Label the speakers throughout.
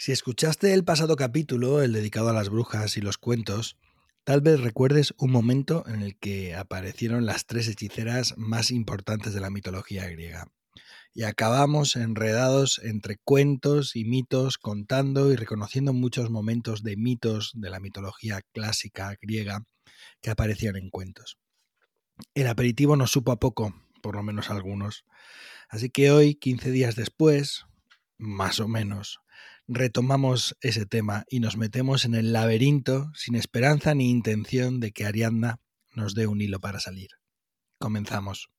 Speaker 1: Si escuchaste el pasado capítulo, el dedicado a las brujas y los cuentos, tal vez recuerdes un momento en el que aparecieron las tres hechiceras más importantes de la mitología griega. Y acabamos enredados entre cuentos y mitos, contando y reconociendo muchos momentos de mitos de la mitología clásica griega que aparecían en cuentos. El aperitivo nos supo a poco, por lo menos algunos. Así que hoy, 15 días después, más o menos, retomamos ese tema y nos metemos en el laberinto sin esperanza ni intención de que Ariadna nos dé un hilo para salir. Comenzamos.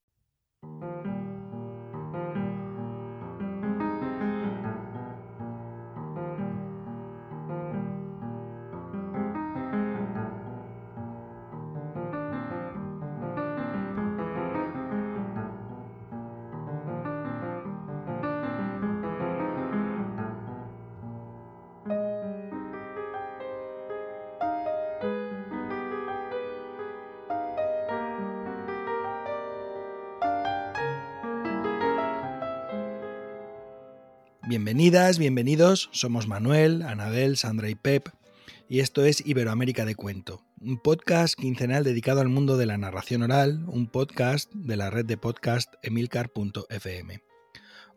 Speaker 1: Bienvenidos, somos Manuel, Anabel, Sandra y Pep, y esto es Iberoamérica de Cuento, un podcast quincenal dedicado al mundo de la narración oral, un podcast de la red de podcast emilcar.fm.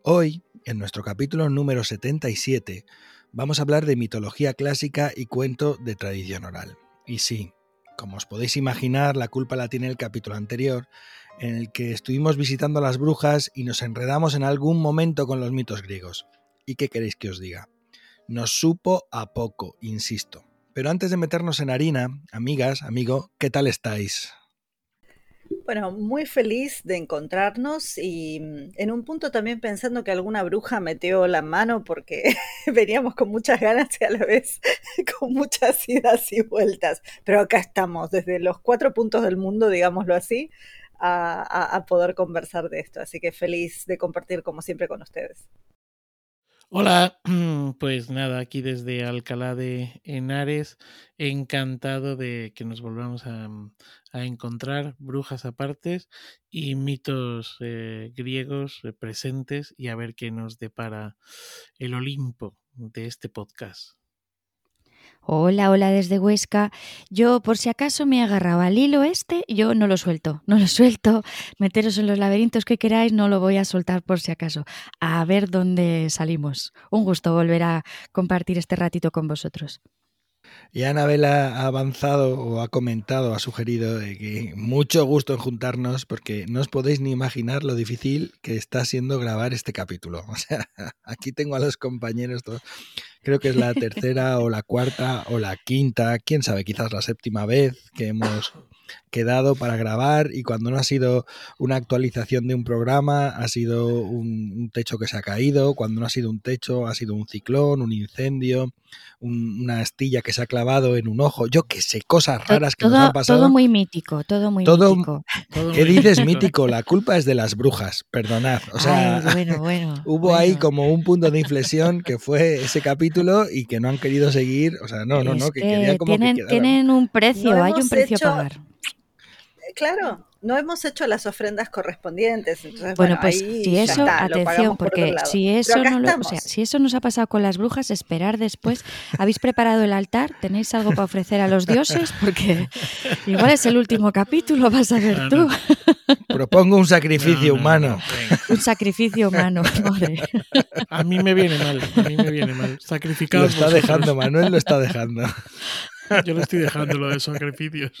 Speaker 1: Hoy, en nuestro capítulo número 77, vamos a hablar de mitología clásica y cuento de tradición oral. Y sí, como os podéis imaginar, la culpa la tiene el capítulo anterior, en el que estuvimos visitando a las brujas y nos enredamos en algún momento con los mitos griegos. ¿Y qué queréis que os diga? Nos supo a poco, insisto. Pero antes de meternos en harina, amigas, amigo, ¿qué tal estáis?
Speaker 2: Bueno, muy feliz de encontrarnos y mm, en un punto también pensando que alguna bruja metió la mano porque veníamos con muchas ganas y a la vez con muchas idas y vueltas. Pero acá estamos, desde los cuatro puntos del mundo, digámoslo así, a, a poder conversar de esto. Así que feliz de compartir como siempre con ustedes.
Speaker 3: Hola, pues nada, aquí desde Alcalá de Henares, encantado de que nos volvamos a, mm, encontrar brujas apartes y mitos eh, griegos eh, presentes y a ver qué nos depara el Olimpo de este podcast.
Speaker 4: Hola, hola desde Huesca. Yo, por si acaso me agarraba al hilo este, yo no lo suelto, no lo suelto. Meteros en los laberintos que queráis, no lo voy a soltar por si acaso. A ver dónde salimos. Un gusto volver a compartir este ratito con vosotros.
Speaker 1: Y Anabel ha avanzado o ha comentado, ha sugerido que mucho gusto en juntarnos porque no os podéis ni imaginar lo difícil que está siendo grabar este capítulo. O sea, aquí tengo a los compañeros todos. Creo que es la tercera o la cuarta o la quinta, quién sabe, quizás la séptima vez que hemos quedado para grabar y cuando no ha sido una actualización de un programa, ha sido un, techo que se ha caído, cuando no ha sido un techo, ha sido un ciclón, un incendio, una astilla que se ha clavado en un ojo, yo qué sé, cosas raras que
Speaker 4: todo,
Speaker 1: nos han pasado.
Speaker 4: Todo muy mítico, todo muy mítico.
Speaker 1: ¿Qué dices mítico? La culpa es de las brujas, perdonad. O sea, hubo ahí como un punto de inflexión que fue ese capítulo y que no han querido seguir, o sea, no, no, no, que, querían como
Speaker 4: tienen,
Speaker 1: que
Speaker 4: tienen un precio, hay un precio a pagar
Speaker 2: claro, no hemos hecho las ofrendas correspondientes.
Speaker 4: bueno, pues si eso, atención, porque si eso, no si eso nos ha pasado con las brujas, esperar después. ¿Habéis preparado el altar? ¿Tenéis algo para ofrecer a los dioses? Porque igual es el último capítulo, vas a ver tú.
Speaker 1: Propongo un sacrificio humano.
Speaker 4: un sacrificio humano,
Speaker 3: A mí me viene mal, a mí me viene mal. Sacrificado.
Speaker 1: Lo está dejando, Manuel lo está dejando.
Speaker 3: Yo lo estoy dejando lo de sacrificios.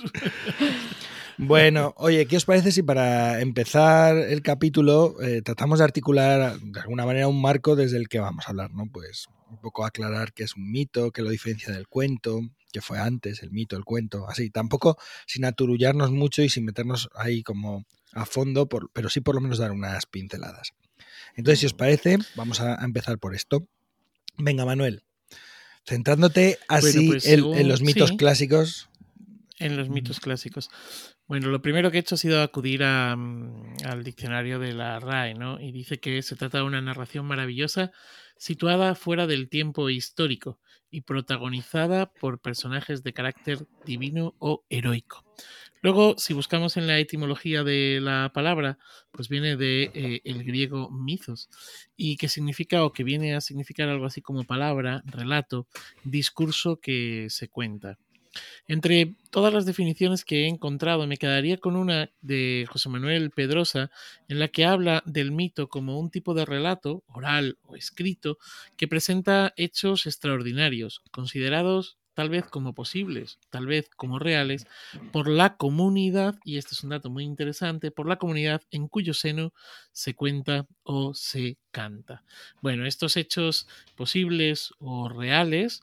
Speaker 1: Bueno, oye, ¿qué os parece si para empezar el capítulo eh, tratamos de articular de alguna manera un marco desde el que vamos a hablar, ¿no? Pues un poco aclarar qué es un mito, qué lo diferencia del cuento, qué fue antes, el mito, el cuento, así. Tampoco sin aturullarnos mucho y sin meternos ahí como a fondo, pero sí por lo menos dar unas pinceladas. Entonces, si os parece, vamos a empezar por esto. Venga, Manuel, centrándote así pues en, los mitos clásicos.
Speaker 3: En los mitos clásicos. Bueno, lo primero que he hecho ha sido acudir mm, al diccionario de la RAE, ¿no? Y dice que se trata de una narración maravillosa situada fuera del tiempo histórico y protagonizada por personajes de carácter divino o heroico. Luego, si buscamos en la etimología de la palabra, pues viene de eh, el griego mythos y que significa o que viene a significar algo así como palabra, relato, discurso que se cuenta. Entre todas las definiciones que he encontrado, me quedaría con una de José Manuel Pedrosa, en la que habla del mito como un tipo de relato, oral o escrito, que presenta hechos extraordinarios, considerados tal vez como posibles, tal vez como reales, por la comunidad, y este es un dato muy interesante, por la comunidad en cuyo seno se cuenta o se Bueno, estos hechos posibles o reales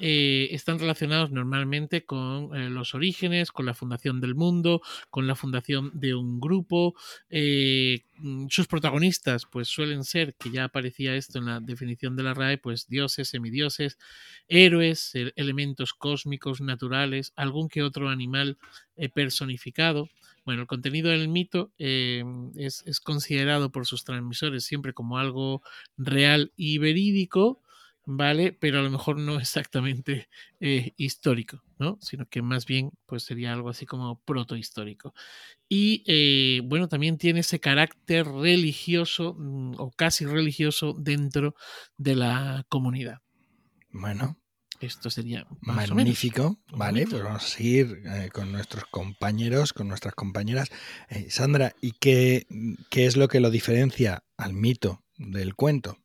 Speaker 3: eh, están relacionados normalmente con eh, los orígenes, con la fundación del mundo, con la fundación de un grupo. Eh, mm, sus protagonistas, pues suelen ser, que ya aparecía esto en la definición de la RAE, pues dioses, semidioses, héroes, elementos cósmicos, naturales, algún que otro animal personificado. Bueno, el contenido del mito em, es, considerado por sus transmisores siempre como algo real y verídico, ¿vale? Pero a lo mejor no exactamente eh, histórico, ¿no? Sino que más bien pues sería algo así como protohistórico. Y eh, bueno, también tiene ese carácter religioso mm, o casi religioso dentro de la comunidad.
Speaker 1: Bueno,
Speaker 3: esto sería
Speaker 1: magnífico, ¿vale? Pues vamos a seguir eh, con nuestros compañeros, con nuestras compañeras. Eh, Sandra, ¿y qué, qué es lo que lo diferencia al mito del cuento?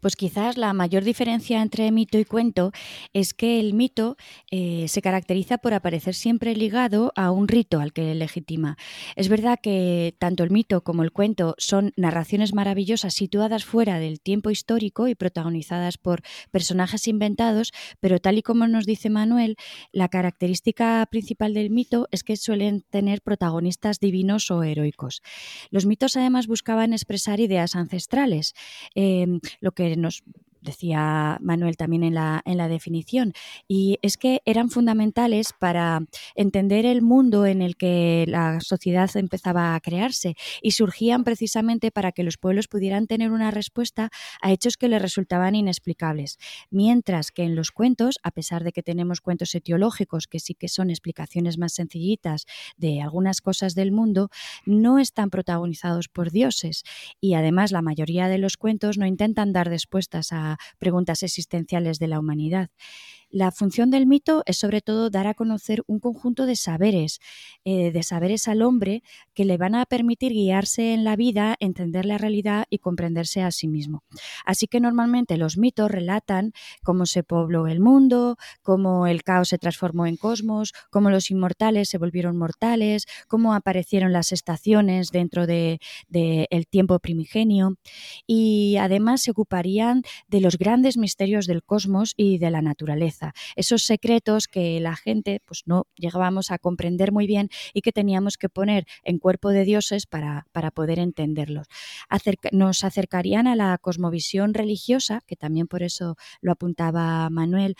Speaker 4: Pues quizás la mayor diferencia entre mito y cuento es que el mito eh, se caracteriza por aparecer siempre ligado a un rito al que legitima. Es verdad que tanto el mito como el cuento son narraciones maravillosas situadas fuera del tiempo histórico y protagonizadas por personajes inventados, pero tal y como nos dice Manuel, la característica principal del mito es que suelen tener protagonistas divinos o heroicos. Los mitos además buscaban expresar ideas ancestrales, eh, lo que nos decía Manuel también en la, en la definición, y es que eran fundamentales para entender el mundo en el que la sociedad empezaba a crearse y surgían precisamente para que los pueblos pudieran tener una respuesta a hechos que les resultaban inexplicables. Mientras que en los cuentos, a pesar de que tenemos cuentos etiológicos que sí que son explicaciones más sencillitas de algunas cosas del mundo, no están protagonizados por dioses y además la mayoría de los cuentos no intentan dar respuestas a preguntas existenciales de la humanidad. La función del mito es sobre todo dar a conocer un conjunto de saberes, eh, de saberes al hombre que le van a permitir guiarse en la vida, entender la realidad y comprenderse a sí mismo. Así que normalmente los mitos relatan cómo se pobló el mundo, cómo el caos se transformó en cosmos, cómo los inmortales se volvieron mortales, cómo aparecieron las estaciones dentro del de, tiempo primigenio y además se ocuparían de los grandes misterios del cosmos y de la naturaleza esos secretos que la gente pues no llegábamos a comprender muy bien y que teníamos que poner en cuerpo de dioses para, para poder entenderlos. nos acercarían a la cosmovisión religiosa, que también por eso lo apuntaba Manuel,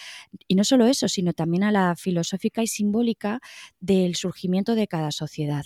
Speaker 4: y no solo eso, sino también a la filosófica y simbólica del surgimiento de cada sociedad.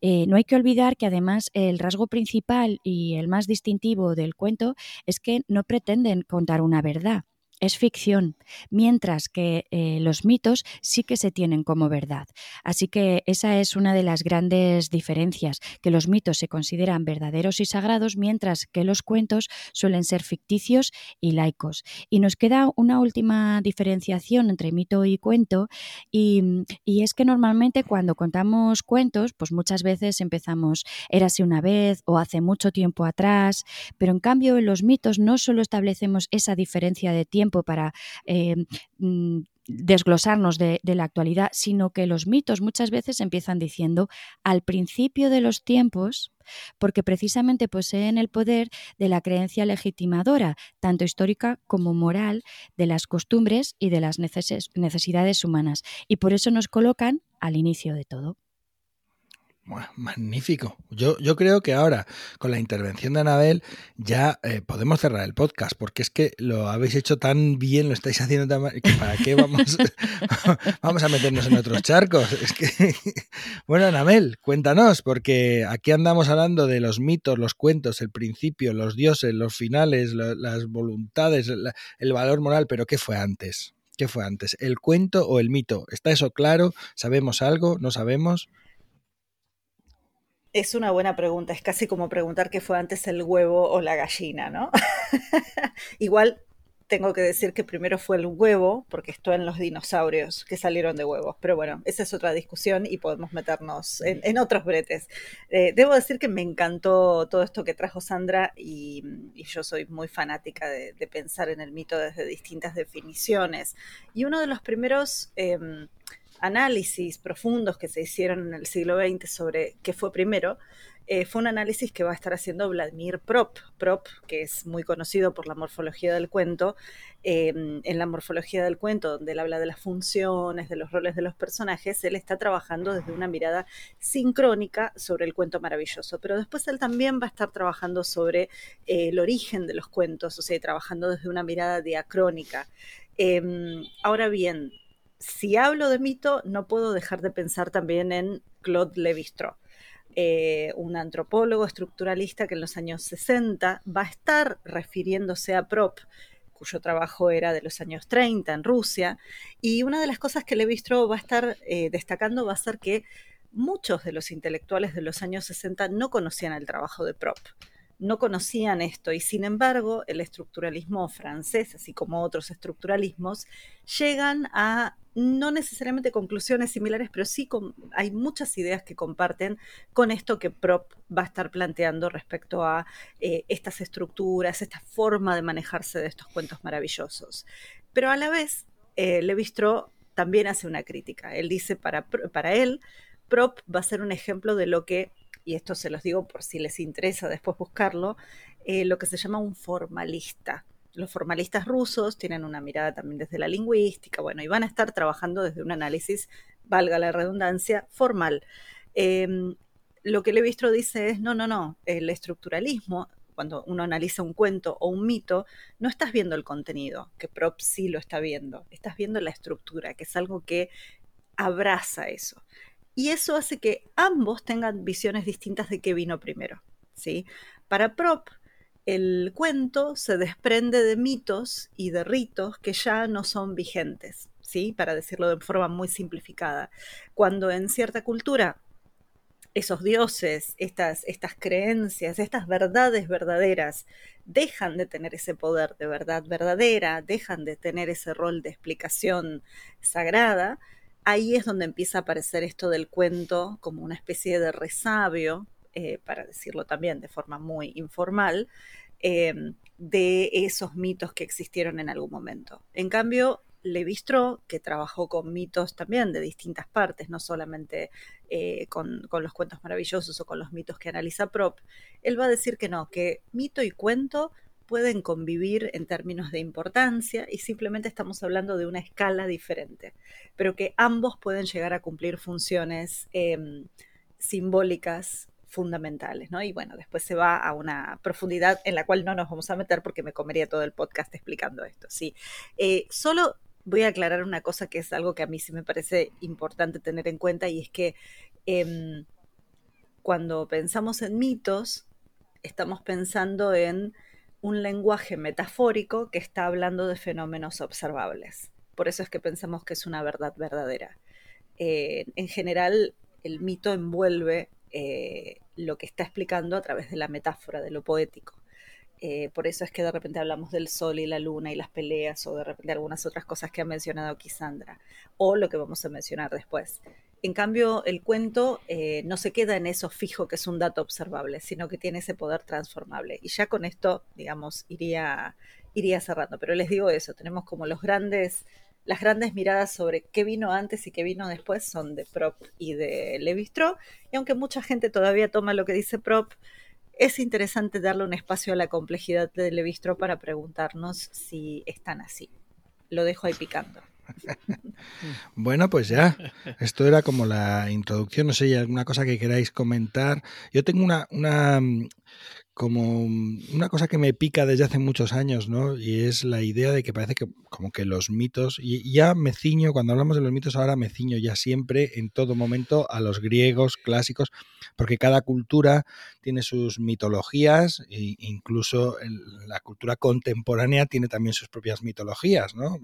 Speaker 4: Eh, no hay que olvidar que además el rasgo principal y el más distintivo del cuento es que no pretenden contar una verdad es ficción, mientras que eh, los mitos sí que se tienen como verdad. Así que esa es una de las grandes diferencias, que los mitos se consideran verdaderos y sagrados, mientras que los cuentos suelen ser ficticios y laicos. Y nos queda una última diferenciación entre mito y cuento, y, y es que normalmente cuando contamos cuentos, pues muchas veces empezamos érase una vez o hace mucho tiempo atrás, pero en cambio en los mitos no solo establecemos esa diferencia de tiempo, para eh, mm, desglosarnos de, la actualidad, sino que los mitos muchas veces empiezan diciendo al principio de los tiempos, porque precisamente poseen el poder de la creencia legitimadora, tanto histórica como moral, de las costumbres y de las necesidades humanas, y por eso nos colocan al inicio de todo.
Speaker 1: Magnífico. Yo, yo creo que ahora, con la intervención de Anabel, ya eh, podemos cerrar el podcast, porque es que lo habéis hecho tan bien, lo estáis haciendo tan mal, que para qué vamos, vamos a meternos en otros charcos. Es que, bueno, Anabel, cuéntanos, porque aquí andamos hablando de los mitos, los cuentos, el principio, los dioses, los finales, las voluntades, el valor moral, pero ¿qué fue antes? ¿Qué fue antes? ¿El cuento o el mito? ¿Está eso claro? ¿Sabemos algo? ¿No sabemos?
Speaker 2: Es una buena pregunta, es casi como preguntar qué fue antes el huevo o la gallina, ¿no? Igual tengo que decir que primero fue el huevo, porque esto en los dinosaurios que salieron de huevos. Pero bueno, esa es otra discusión y podemos meternos en, otros bretes. Eh, debo decir que me encantó todo esto que trajo Sandra y, yo soy muy fanática de, pensar en el mito desde distintas definiciones. Y uno de los primeros... Em, análisis profundos que se hicieron en el siglo XX sobre qué fue primero, eh, fue un análisis que va a estar haciendo Vladimir Prop. Prop, que es muy conocido por la morfología del cuento, em, en la morfología del cuento, donde él habla de las funciones, de los roles de los personajes, él está trabajando desde una mirada sincrónica sobre el cuento maravilloso. Pero después él también va a estar trabajando sobre eh, el origen de los cuentos, o sea, trabajando desde una mirada diacrónica. Em, ahora bien, si hablo de mito, no puedo dejar de pensar también en Claude Lévi-Strauss. Eh, un antropólogo estructuralista que en los años 60 va a estar refiriéndose a Prop, cuyo trabajo era de los años 30 en Rusia, y una de las cosas que Lévi-Strauss va a estar eh, destacando va a ser que muchos de los intelectuales de los años 60 no conocían el trabajo de Prop no conocían esto y sin embargo el estructuralismo francés, así como otros estructuralismos, llegan a no necesariamente conclusiones similares, pero sí hay muchas ideas que comparten con esto que Prop va a estar planteando respecto a eh, estas estructuras, esta forma de manejarse de estos cuentos maravillosos. Pero a la vez, eh, también hace una crítica. Él dice, para, para él, Prop va a ser un ejemplo de lo que y esto se los digo por si les interesa después buscarlo, eh, lo que se llama un formalista. Los formalistas rusos tienen una mirada también desde la lingüística, bueno, y van a estar trabajando desde un análisis, valga la redundancia, formal. Em, lo que Levistro dice es, no, no, no, el estructuralismo, cuando uno analiza un cuento o un mito, no estás viendo el contenido, que Prop sí lo está viendo, estás viendo la estructura, que es algo que abraza eso. Y eso hace que ambos tengan visiones distintas de qué vino primero. ¿sí? Para Prop, el cuento se desprende de mitos y de ritos que ya no son vigentes, ¿sí? para decirlo de forma muy simplificada. Cuando en cierta cultura esos dioses, estas, estas creencias, estas verdades verdaderas dejan de tener ese poder de verdad verdadera, dejan de tener ese rol de explicación sagrada, ahí es donde empieza a aparecer esto del cuento como una especie de resabio, eh, para decirlo también de forma muy informal, em, de esos mitos que existieron en algún momento. En cambio, Levi-Strauss, que trabajó con mitos también de distintas partes, no solamente eh, con, los cuentos maravillosos o con los mitos que analiza Prop, él va a decir que no, que mito y cuento pueden convivir en términos de importancia y simplemente estamos hablando de una escala diferente, pero que ambos pueden llegar a cumplir funciones em, simbólicas fundamentales, ¿no? Y bueno, después se va a una profundidad en la cual no nos vamos a meter porque me comería todo el podcast explicando esto, sí. Eh, solo voy a aclarar una cosa que es algo que a mí sí me parece importante tener en cuenta y es que em, cuando pensamos en mitos, estamos pensando en un lenguaje metafórico que está hablando de fenómenos observables. Por eso es que pensamos que es una verdad verdadera. Eh, en general, el mito envuelve eh, lo que está explicando a través de la metáfora, de lo poético. Eh, por eso es que de repente hablamos del sol y la luna y las peleas, o de repente algunas otras cosas que ha mencionado aquí Sandra, o lo que vamos a mencionar después. En cambio, el cuento eh, no se queda en eso fijo que es un dato observable, sino que tiene ese poder transformable. Y ya con esto, digamos, iría, iría cerrando. Pero les digo eso, tenemos como los grandes, las grandes miradas sobre qué vino antes y qué vino después son de Prop y de Levistro. Y aunque mucha gente todavía toma lo que dice Prop, es interesante darle un espacio a la complejidad de Levistro para preguntarnos si están así. Lo dejo ahí picando.
Speaker 1: bueno, pues ya. Esto era como la introducción. No sé, ¿hay alguna cosa que queráis comentar? Yo tengo una, una como una cosa que me pica desde hace muchos años, ¿no? Y es la idea de que parece que como que los mitos, y ya me ciño, cuando hablamos de los mitos ahora me ciño ya siempre, en todo momento, a los griegos clásicos, porque cada cultura tiene sus mitologías, e incluso la cultura contemporánea tiene también sus propias mitologías, ¿no?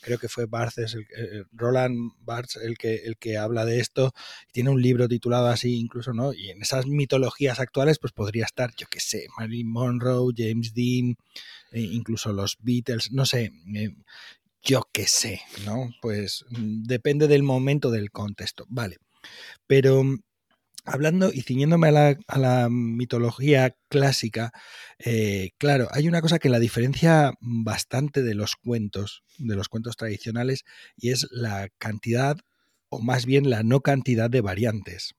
Speaker 1: Creo que fue Barthes, eh, Roland Barthes el que, el que habla de esto, tiene un libro titulado así incluso, ¿no? Y en esas mitologías actuales pues podría estar, yo qué sé, Marilyn Monroe, James Dean, eh, incluso los Beatles, no sé, eh, yo qué sé, ¿no? Pues mm, depende del momento, del contexto, vale. Pero mm, hablando y ciñéndome a la, mitología clásica, eh, claro, hay una cosa que la diferencia bastante de los cuentos, de los cuentos tradicionales, y es la cantidad, o más bien la no cantidad de variantes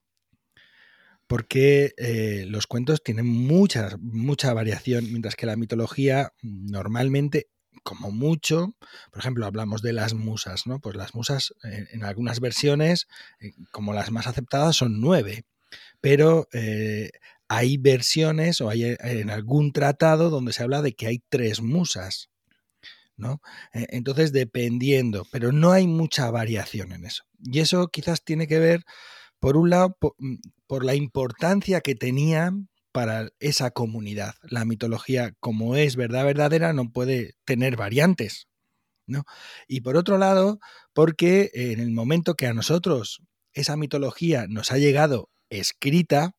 Speaker 1: porque eh, los cuentos tienen mucha, mucha variación, mientras que la mitología normalmente, como mucho, por ejemplo, hablamos de las musas, ¿no? Pues las musas eh, en algunas versiones, eh, como las más aceptadas, son nueve, pero hay versiones o hay en algún tratado donde se habla de que hay tres musas. ¿no? Entonces, dependiendo, pero no hay mucha variación en eso. Y eso quizás tiene que ver por un lado, mm, por, la importancia que tenía para esa comunidad. La mitología, como es verdad verdadera, no puede tener variantes. ¿no? Y por otro lado, porque en el momento que a nosotros esa mitología nos ha llegado escrita,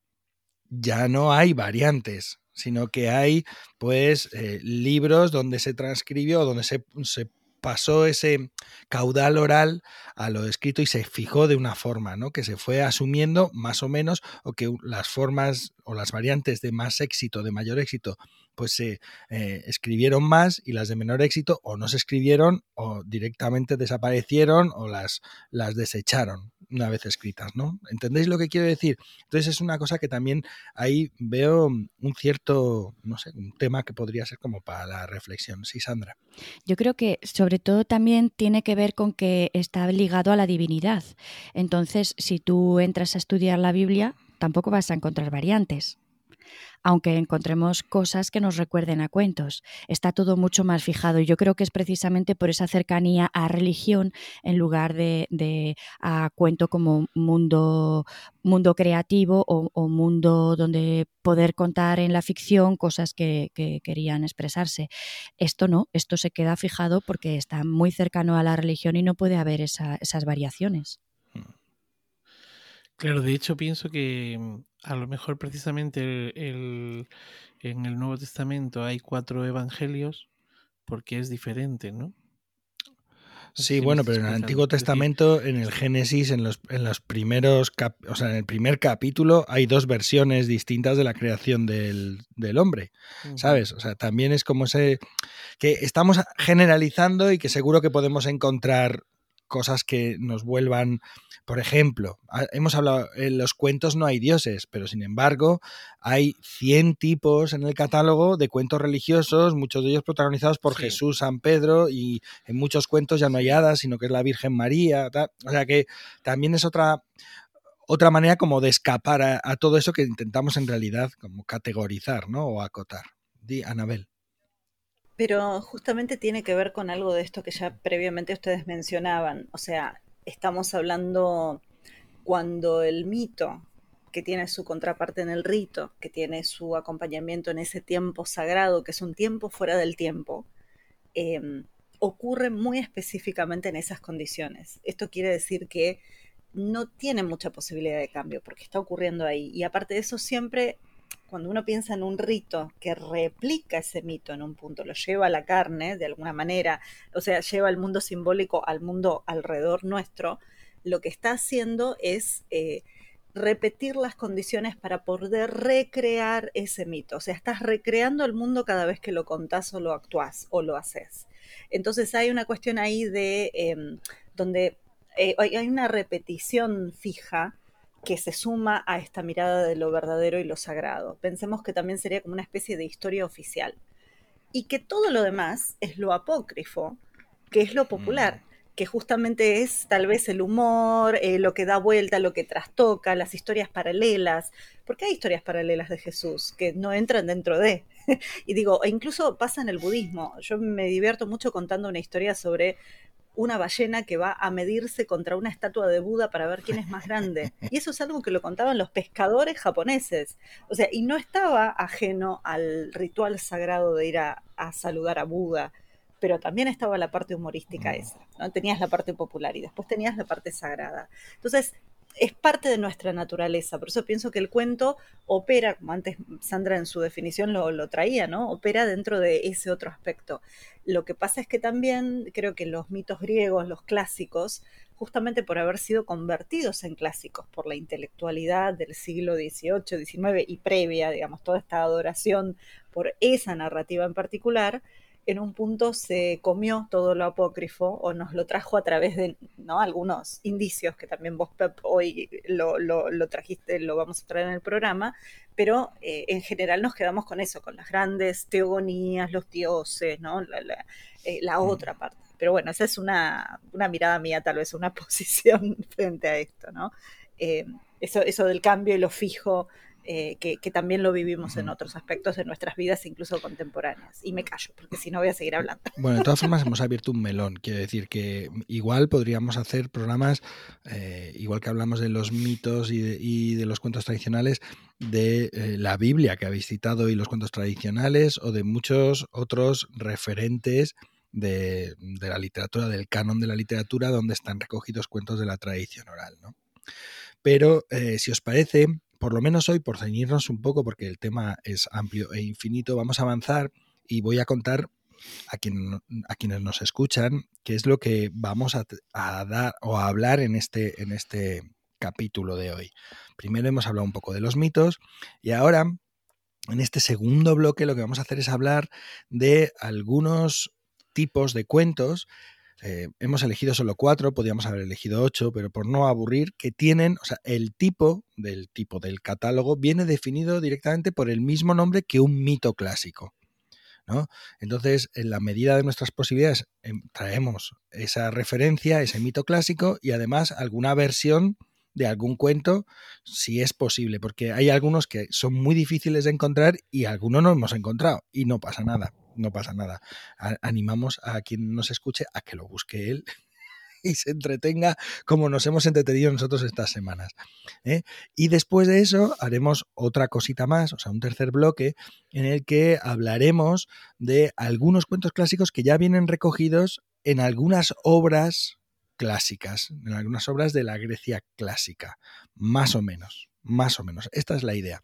Speaker 1: ya no hay variantes, sino que hay pues eh, libros donde se transcribió, donde se, se pasó ese caudal oral a lo escrito y se fijó de una forma, ¿no? Que se fue asumiendo más o menos, o que las formas o las variantes de más éxito, de mayor éxito, pues se eh, escribieron más y las de menor éxito o no se escribieron o directamente desaparecieron o las, las desecharon una vez escritas, ¿no? ¿Entendéis lo que quiero decir? Entonces es una cosa que también ahí veo un cierto, no sé, un tema que podría ser como para la reflexión. Sí, Sandra.
Speaker 4: Yo creo que sobre todo también tiene que ver con que está ligado a la divinidad. Entonces, si tú entras a estudiar la Biblia, tampoco vas a encontrar variantes aunque encontremos cosas que nos recuerden a cuentos. Está todo mucho más fijado y yo creo que es precisamente por esa cercanía a religión en lugar de, a cuento como mundo, mundo creativo o, mundo donde poder contar en la ficción cosas que, querían expresarse. Esto no, esto se queda fijado porque está muy cercano a la religión y no puede haber esas variaciones.
Speaker 3: Claro, de hecho pienso que mm, a lo mejor precisamente el, en el Nuevo Testamento hay cuatro evangelios porque es diferente, ¿no?
Speaker 1: Sí, bueno, pero en el Antiguo Testamento, en el Génesis, en los, en los primeros, o sea, en el primer capítulo hay dos versiones distintas de la creación del, del hombre, ¿sabes? O sea, también es como ese, que estamos generalizando y que seguro que podemos encontrar cosas que nos vuelvan, por ejemplo, hemos hablado, en los cuentos no hay dioses, pero sin embargo hay 100 tipos en el catálogo de cuentos religiosos, muchos de ellos protagonizados por Jesús, San Pedro, y en muchos cuentos ya no hay hadas, sino que es la Virgen María, o sea que también es otra otra manera como de escapar a, a, todo eso que intentamos en realidad como categorizar, ¿no? O acotar. Di, Anabel.
Speaker 2: Pero justamente tiene que ver con algo de esto que ya previamente ustedes mencionaban. O sea, estamos hablando cuando el mito, que tiene su contraparte en el rito, que tiene su acompañamiento en ese tiempo sagrado, que es un tiempo fuera del tiempo, em, ocurre muy específicamente en esas condiciones. Esto quiere decir que no tiene mucha posibilidad de cambio porque está ocurriendo ahí. Y aparte de eso, siempre cuando uno piensa en un rito que replica ese mito en un punto, lo lleva a la carne de alguna manera, o sea, lleva el mundo simbólico al mundo alrededor nuestro, lo que está haciendo es eh, repetir las condiciones para poder recrear ese mito. O sea, estás recreando el mundo cada vez que lo contás o lo actuás o lo haces. Entonces hay una cuestión ahí de em, donde eh, hay una repetición fija que se suma a esta mirada de lo verdadero y lo sagrado. Pensemos que también sería como una especie de historia oficial. Y que todo lo demás es lo apócrifo, que es lo popular, mm. que justamente es tal vez el humor, eh, lo que da vuelta, lo que trastoca, las historias paralelas, porque hay historias paralelas de Jesús que no entran dentro de. y digo, e incluso pasa en el budismo. Yo me divierto mucho contando una historia sobre una ballena que va a medirse contra una estatua de Buda para ver quién es más grande. Y eso es algo que lo contaban los pescadores japoneses. O sea, y no estaba ajeno al ritual sagrado de ir a, a saludar a Buda pero también estaba la parte humorística esa, ¿no? Tenías la parte popular y después tenías la parte sagrada. Entonces, es parte de nuestra naturaleza, por eso pienso que el cuento opera, como antes Sandra en su definición lo, lo traía, ¿no? Opera dentro de ese otro aspecto. Lo que pasa es que también creo que los mitos griegos, los clásicos, justamente por haber sido convertidos en clásicos por la intelectualidad del siglo XVIII, XIX y previa, digamos, toda esta adoración por esa narrativa en particular, en un punto se comió todo lo apócrifo o nos lo trajo a través de ¿no? algunos indicios que también vos, Pep, hoy lo, lo, trajiste, lo vamos a traer en el programa, pero eh, en general nos quedamos con eso, con las grandes teogonías, los dioses, ¿no? la, la, eh, la otra parte. Pero bueno, esa es una, una, mirada mía, tal vez una posición frente a esto, ¿no? Eh, eso, eso del cambio y lo fijo eh, que, que, también lo vivimos en otros aspectos de nuestras vidas, incluso contemporáneas. Y me callo, porque si no voy a seguir hablando.
Speaker 1: Bueno, de todas formas hemos abierto un melón. Quiero decir que igual podríamos hacer programas, eh, igual que hablamos de los mitos y de, y de los cuentos tradicionales, de eh, la Biblia que habéis citado y los cuentos tradicionales, o de muchos otros referentes de, de la literatura, del canon de la literatura, donde están recogidos cuentos de la tradición oral. ¿no? Pero si os parece, por lo menos hoy, por ceñirnos un poco, porque el tema es amplio e infinito, vamos a avanzar y voy a contar a, quien, a quienes nos escuchan qué es lo que vamos a, a, dar o a hablar en este, en este capítulo de hoy. Primero hemos hablado un poco de los mitos y ahora, en este segundo bloque, lo que vamos a hacer es hablar de algunos tipos de cuentos eh, hemos elegido solo cuatro, podríamos haber elegido ocho, pero por no aburrir, que tienen, o sea, el tipo del tipo del catálogo viene definido directamente por el mismo nombre que un mito clásico. ¿no? Entonces, en la medida de nuestras posibilidades, em, traemos esa referencia, ese mito clásico y además alguna versión de algún cuento, si es posible, porque hay algunos que son muy difíciles de encontrar y algunos no hemos encontrado y no pasa nada no pasa nada. Animamos a quien nos escuche a que lo busque él y se entretenga como nos hemos entretenido nosotros estas semanas. ¿eh? Y después de eso haremos otra cosita más, o sea, un tercer bloque en el que hablaremos de algunos cuentos clásicos que ya vienen recogidos en algunas obras clásicas, en algunas obras de la Grecia clásica, más o menos, más o menos. Esta es la idea.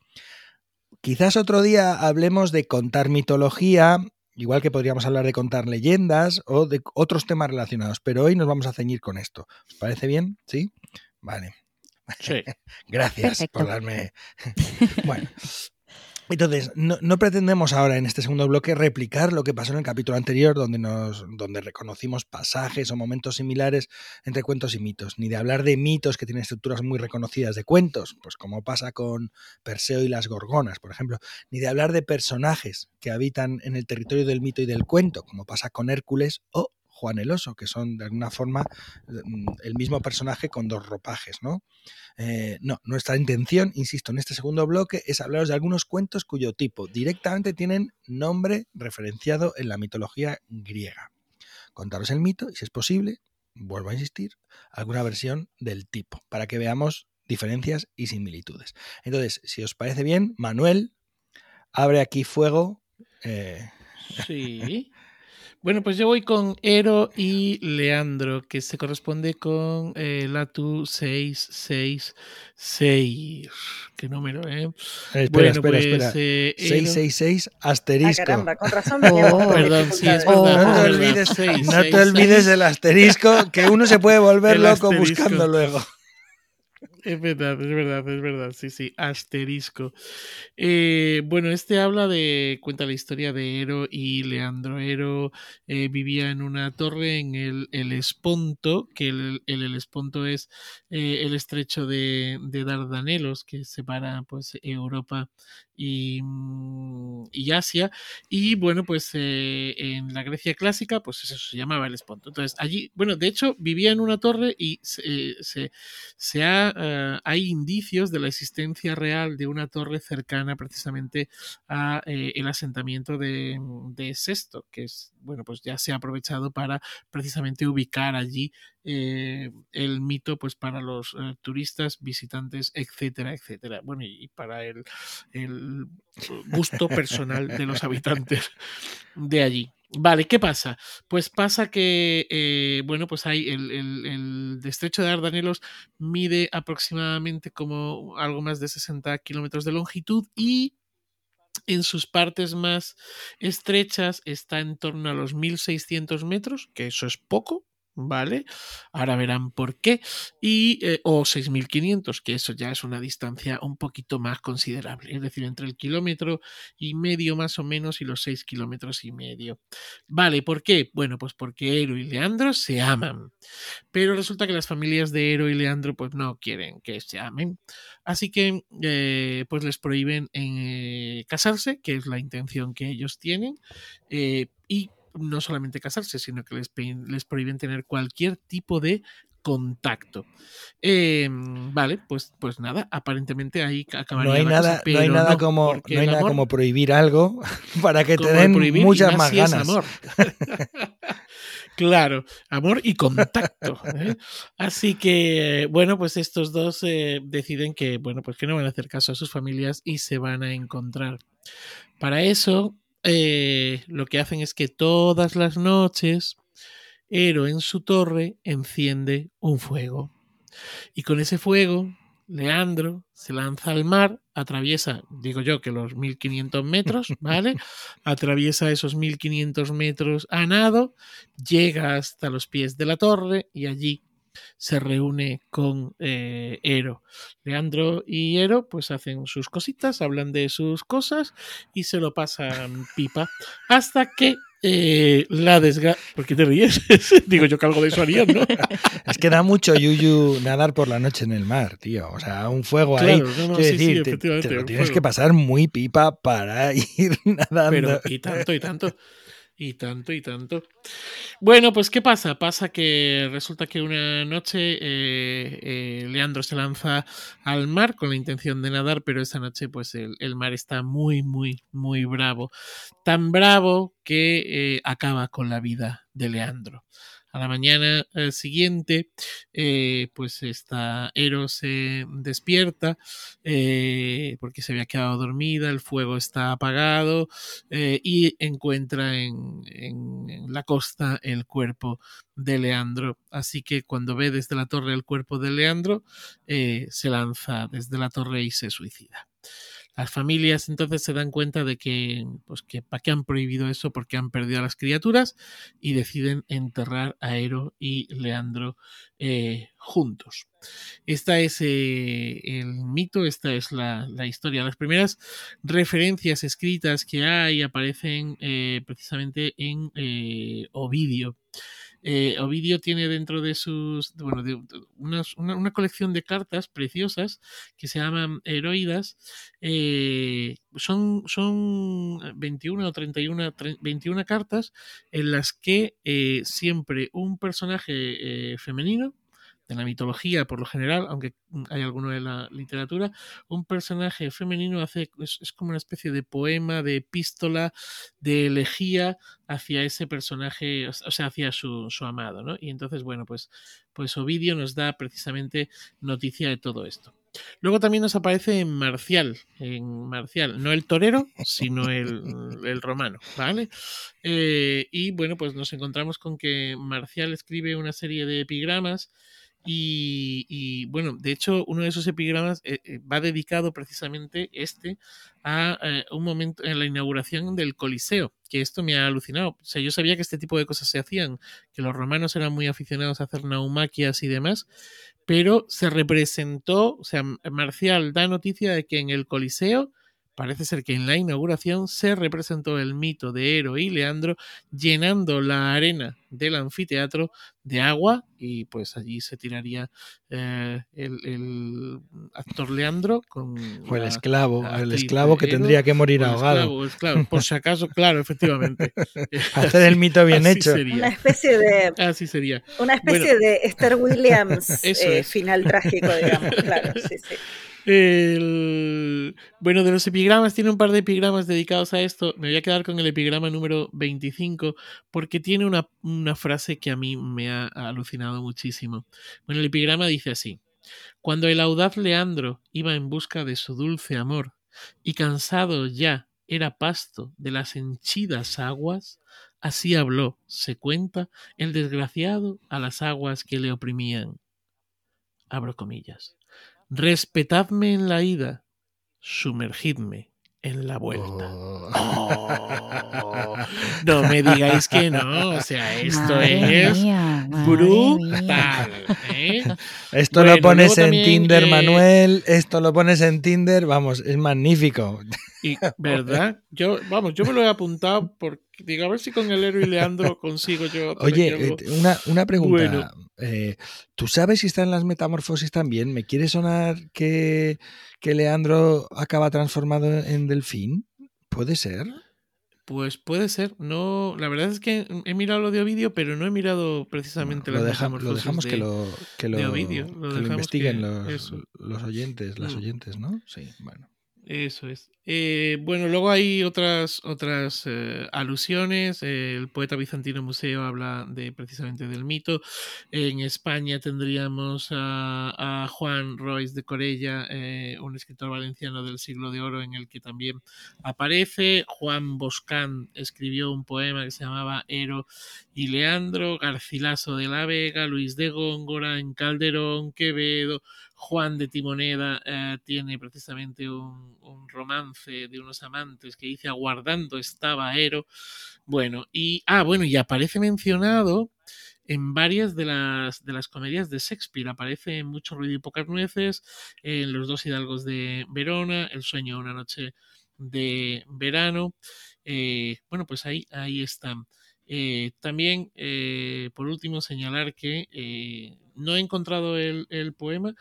Speaker 1: Quizás otro día hablemos de contar mitología Igual que podríamos hablar de contar leyendas o de otros temas relacionados, pero hoy nos vamos a ceñir con esto. ¿Os parece bien? ¿Sí? Vale.
Speaker 3: Sí.
Speaker 1: Gracias Perfecto. por darme. bueno, entonces, no, pretendemos ahora en este segundo bloque replicar lo que pasó en el capítulo anterior, donde, nos, donde reconocimos pasajes o momentos similares entre cuentos y mitos, ni de hablar de mitos que tienen estructuras muy reconocidas de cuentos, pues como pasa con Perseo y las Gorgonas, por ejemplo, ni de hablar de personajes que habitan en el territorio del mito y del cuento, como pasa con Hércules o Juan el Oso, que son de alguna forma mm, el mismo personaje con dos ropajes, ¿no? Eh, no, nuestra intención, insisto, en este segundo bloque es hablaros de algunos cuentos cuyo tipo directamente tienen nombre referenciado en la mitología griega. Contaros el mito y, si es posible, vuelvo a insistir, alguna versión del tipo, para que veamos diferencias y similitudes. Entonces, si os parece bien, Manuel, abre aquí fuego. Eh...
Speaker 3: Sí. Bueno, pues yo voy con Ero y Leandro, que se corresponde con eh, Latu 666. ¿Qué número, eh?
Speaker 1: Espera, bueno, espera, pues, espera. Eh, 666 asterisco.
Speaker 2: Ah, caramba, con razón.
Speaker 3: Oh, perdón, sí, es verdad.
Speaker 1: No, te
Speaker 3: es
Speaker 1: olvides,
Speaker 3: verdad.
Speaker 1: no te olvides del asterisco, que uno se puede volver
Speaker 3: El
Speaker 1: loco
Speaker 3: asterisco.
Speaker 1: buscando luego.
Speaker 3: Es verdad, es verdad, es verdad. Sí, sí, asterisco. Eh, bueno, este habla de. cuenta la historia de Ero y Leandro. Ero eh, vivía en una torre en el, el Esponto, que el, el, Esponto es eh, el estrecho de, de, Dardanelos, que separa pues, Europa y, mm, y Asia. Y bueno, pues en la Grecia clásica, pues eso se llamaba el Esponto. Entonces, allí, bueno, de hecho, vivía en una torre y se, se, se ha eh, hay indicios de la existencia real de una torre cercana precisamente a eh, el asentamiento de, de, Sesto, que es, bueno, pues ya se ha aprovechado para precisamente ubicar allí eh, el mito, pues para los turistas, visitantes, etcétera, etcétera. Bueno, y, para el, el gusto personal de los habitantes de allí. Vale, ¿qué pasa? Pues pasa que, eh, bueno, pues hay el, el, el, estrecho de Dardanelos mide aproximadamente como algo más de 60 kilómetros de longitud y en sus partes más estrechas está en torno a los 1600 metros, que eso es poco, ¿vale? Ahora verán por qué. Y, eh, o 6.500, que eso ya es una distancia un poquito más considerable, es decir, entre el kilómetro y medio más o menos y los 6 kilómetros y medio. Vale, ¿por qué? Bueno, pues porque Ero y Leandro se aman. Pero resulta que las familias de Ero y Leandro pues no quieren que se amen. Así que eh, pues les prohíben eh, casarse, que es la intención que ellos tienen. Eh, y no solamente casarse, sino que les, les prohíben tener cualquier tipo de contacto. Eh, vale, pues, pues nada, aparentemente ahí acabaría
Speaker 1: no hay nada, no hay nada como no hay nada como prohibir algo para que te den muchas más ganas.
Speaker 3: amor. claro, amor y contacto. ¿eh? Así que, bueno, pues estos dos eh, deciden que, bueno, pues que no van a hacer caso a sus familias y se van a encontrar. Para eso, eh, lo que hacen es que todas las noches Ero en su torre enciende un fuego. Y con ese fuego, Leandro se lanza al mar, atraviesa, digo yo que los 1500 metros, ¿vale? atraviesa esos 1500 metros a nado, llega hasta los pies de la torre y allí se reúne con eh, Ero. Leandro y Ero pues hacen sus cositas, hablan de sus cosas y se lo pasan pipa hasta que eh, la desgracia. ¿Por qué te ríes? Digo yo que algo de eso harían, ¿no?
Speaker 1: es que da mucho yuyu nadar por la noche en el mar, tío. O sea, un fuego ahí. No, decir, te, lo tienes que pasar muy pipa para ir nadando.
Speaker 3: Pero, y tanto, y tanto. Y tanto, y tanto. Bueno, pues ¿qué pasa? Pasa que resulta que una noche eh, eh, Leandro se lanza al mar con la intención de nadar, pero esa noche pues el, el mar está muy, muy, muy bravo. Tan bravo que eh, acaba con la vida de Leandro a la mañana eh, siguiente, eh, pues esta Eros se despierta eh, porque se había quedado dormida, el fuego está apagado y encuentra en, en, la costa el cuerpo de Leandro. Así que cuando ve desde la torre el cuerpo de Leandro, se lanza desde la torre y se suicida. Las familias entonces se dan cuenta de que, pues que para qué han prohibido eso, porque han perdido a las criaturas y deciden enterrar a Ero y Leandro eh, juntos. Esta es eh, el mito, esta es la, historia. Las primeras referencias escritas que hay aparecen eh, precisamente en Ovidio. Eh, Ovidio tiene dentro de sus, bueno, de, una, colección de cartas preciosas que se llaman heroidas. Eh, son, son 21 o 31, 21 cartas en las que eh, siempre un personaje femenino de la mitología por lo general, aunque hay alguno de la literatura, un personaje femenino hace, es, es, como una especie de poema, de epístola, de elegía hacia ese personaje, o sea, hacia su, su amado, ¿no? Y entonces, bueno, pues, pues Ovidio nos da precisamente noticia de todo esto. Luego también nos aparece en Marcial, en Marcial, no el torero, sino el, el romano, ¿vale? Eh, y bueno, pues nos encontramos con que Marcial escribe una serie de epigramas Y, bueno, de hecho, uno de esos epigramas eh, eh, va dedicado precisamente este a eh, un momento en la inauguración del Coliseo, que esto me ha alucinado. O sea, yo sabía que este tipo de cosas se hacían, que los romanos eran muy aficionados a hacer naumaquias y demás, pero se representó, o sea, Marcial da noticia de que en el Coliseo Parece ser que en la inauguración se representó el mito de Ero y Leandro llenando la arena del anfiteatro de agua y pues allí se tiraría eh, el, actor Leandro con...
Speaker 1: O el esclavo, el esclavo que tendría que morir ahogado.
Speaker 3: Esclavo, por si acaso, claro, efectivamente.
Speaker 1: Hacer el mito bien hecho.
Speaker 2: Una especie de...
Speaker 3: Así sería.
Speaker 2: Una especie de Esther Williams eh, final trágico, digamos, claro, sí, sí.
Speaker 3: Bueno, de los epigramas, tiene un par de epigramas dedicados a esto. Me voy a quedar con el epigrama número 25 porque tiene una, una frase que a mí me ha alucinado muchísimo. Bueno, el epigrama dice así. Cuando el audaz Leandro iba en busca de su dulce amor y cansado ya era pasto de las henchidas aguas, así habló, se cuenta, el desgraciado a las aguas que le oprimían. Abro comillas. Respetadme en la ida, sumergidme en la vuelta. Oh. Oh. No me digáis que no, o sea, esto es brutal. ¿eh?
Speaker 1: Esto lo pones en Tinder, Manuel, esto lo pones en Tinder, vamos, es magnífico.
Speaker 3: Y, ¿Verdad? Yo, vamos, yo me lo he apuntado porque digo, a ver si con el héroe y Leandro consigo yo.
Speaker 1: Oye, eh, una, una pregunta. Eh, ¿Tú sabes si están las metamorfosis también? ¿Me quiere sonar que, que Leandro acaba transformado en delfín? ¿Puede ser?
Speaker 3: Pues puede ser. No, la verdad es que he mirado lo de Ovidio, pero no he mirado precisamente
Speaker 1: lo, las lo dejamos que lo, que lo, que lo investiguen los, los, oyentes, las mm. oyentes, ¿no? Sí, bueno.
Speaker 3: Eso es. Eh, bueno, luego hay otras, otras eh, alusiones. el poeta bizantino Museo habla de precisamente del mito. En España tendríamos a, Juan Royce de Corella, eh, un escritor valenciano del siglo de oro en el que también aparece. Juan Boscán escribió un poema que se llamaba Ero y Leandro. Garcilaso de la Vega, Luis de Góngora, en Calderón, Quevedo. Juan de Timoneda tiene precisamente un, romance de unos amantes que dice aguardando estaba Ero. Bueno, y ah, bueno, y aparece mencionado en varias de las, de las comedias de Shakespeare. Aparece en Mucho ruido y pocas nueces, en Los dos hidalgos de Verona, El sueño de una noche de verano. Eh, bueno, pues ahí, ahí están. Eh, también, por último, señalar que no he encontrado el, poema,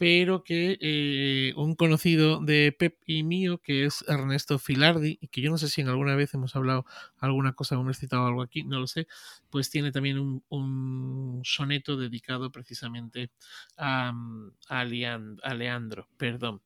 Speaker 3: pero que eh, un conocido de Pep y mío, que es Ernesto Filardi, y que yo no sé si en alguna vez hemos hablado alguna cosa, hemos citado algo aquí, no lo sé, pues tiene también un, soneto dedicado precisamente a, a, Leandro, perdón.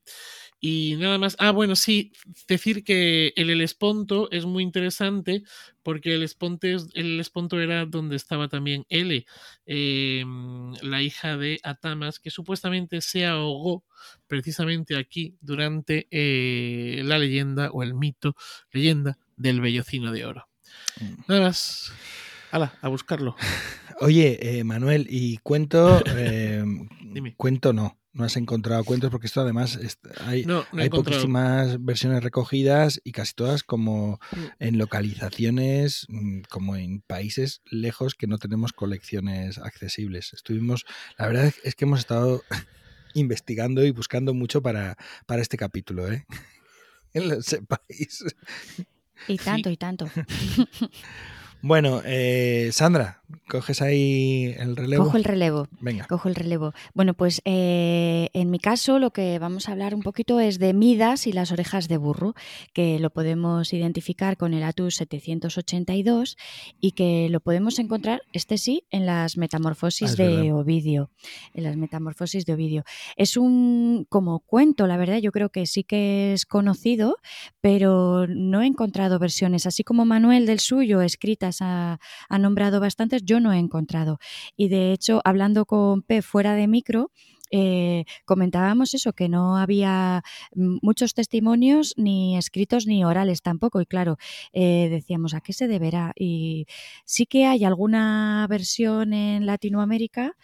Speaker 3: Y nada más, ah, bueno, sí, decir que el Elesponto es muy interesante porque el, Esponte, el Esponto era donde estaba también L, em, la hija de Atamas, que supuestamente se ahogó precisamente aquí durante eh, la leyenda o el mito, leyenda del Bellocino de Oro. Mm. Nada más. Hala, a buscarlo.
Speaker 1: Oye, eh, Manuel, y cuento. Em, Dime. Cuento no no has encontrado cuentos porque esto además hay, hay poquísimas versiones recogidas y casi todas como mm. en localizaciones, mm, como en países lejos que no tenemos colecciones accesibles. Estuvimos, la verdad es que hemos estado investigando y buscando mucho para, para este capítulo, ¿eh? En ese país.
Speaker 4: Y tanto, y tanto.
Speaker 1: Bueno, eh, Sandra, ¿coges ahí el relevo?
Speaker 4: Cojo el relevo. Venga. Cojo el relevo. Bueno, pues eh, en mi caso lo que vamos a hablar un poquito es de Midas y las orejas de burro, que lo podemos identificar con el Atus 782 y que lo podemos encontrar, este sí, en las metamorfosis ah, de Ovidio. En las metamorfosis de Ovidio. Es un como cuento, la verdad, yo creo que sí que es conocido, pero no he encontrado versiones, así como Manuel del suyo, escritas ha, nombrado yo no he encontrado. Y de hecho, hablando con P fuera de micro, eh, comentábamos eso, que no había muchos testimonios ni escritos ni orales tampoco. Y claro, eh, decíamos, ¿a qué se deberá? Y sí que hay alguna versión en Latinoamérica,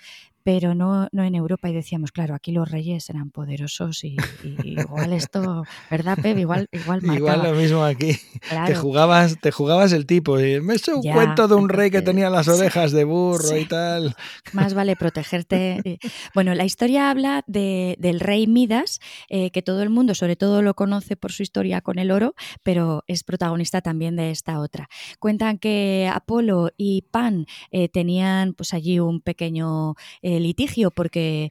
Speaker 4: pero no, no en Europa. Y decíamos, claro, aquí los reyes eran poderosos y, igual esto, ¿verdad, Pep? Igual, igual
Speaker 1: Igual lo mismo aquí. Te, jugabas, te jugabas el tipo. Y me he un cuento de un rey que tenía las orejas de burro y tal.
Speaker 4: Más vale protegerte. Bueno, la historia habla de, del rey Midas, eh, que todo el mundo, sobre todo, lo conoce por su historia con el oro, pero es protagonista también de esta otra. Cuentan que Apolo y Pan eh, tenían pues allí un pequeño eh, litigio porque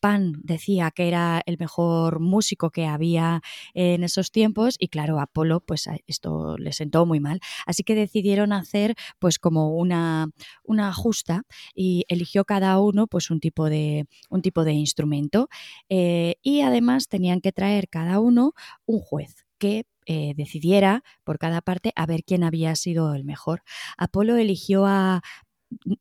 Speaker 4: Pan decía que era el mejor músico que había en esos tiempos y claro, Apolo pues esto le sentó muy mal. Así que decidieron hacer pues como una, una justa y eligió cada uno pues un tipo de, un tipo de instrumento y además tenían que traer cada uno un juez que eh, decidiera por cada parte a ver quién había sido el mejor. Apolo eligió a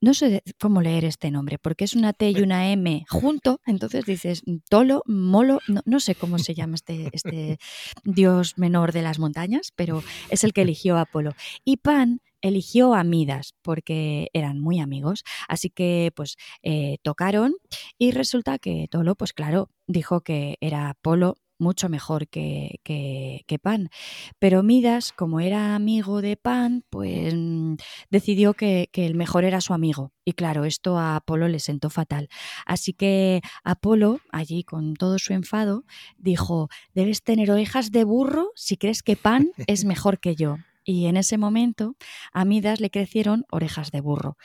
Speaker 4: no sé cómo leer este nombre, porque es una T y una M junto, entonces dices Tolo, Molo, no, sé cómo se llama este, este, dios menor de las montañas, pero es el que eligió a Apolo. Y Pan eligió a Midas porque eran muy amigos, así que pues eh, tocaron y resulta que Tolo, pues claro, dijo que era Apolo mucho mejor que, que, Pan. Pero Midas, como era amigo de Pan, pues mm, decidió que, que, el mejor era su amigo. Y claro, esto a Apolo le sentó fatal. Así que Apolo, allí con todo su enfado, dijo, debes tener orejas de burro si crees que Pan es mejor que yo. Y en ese momento a Midas le crecieron orejas de burro.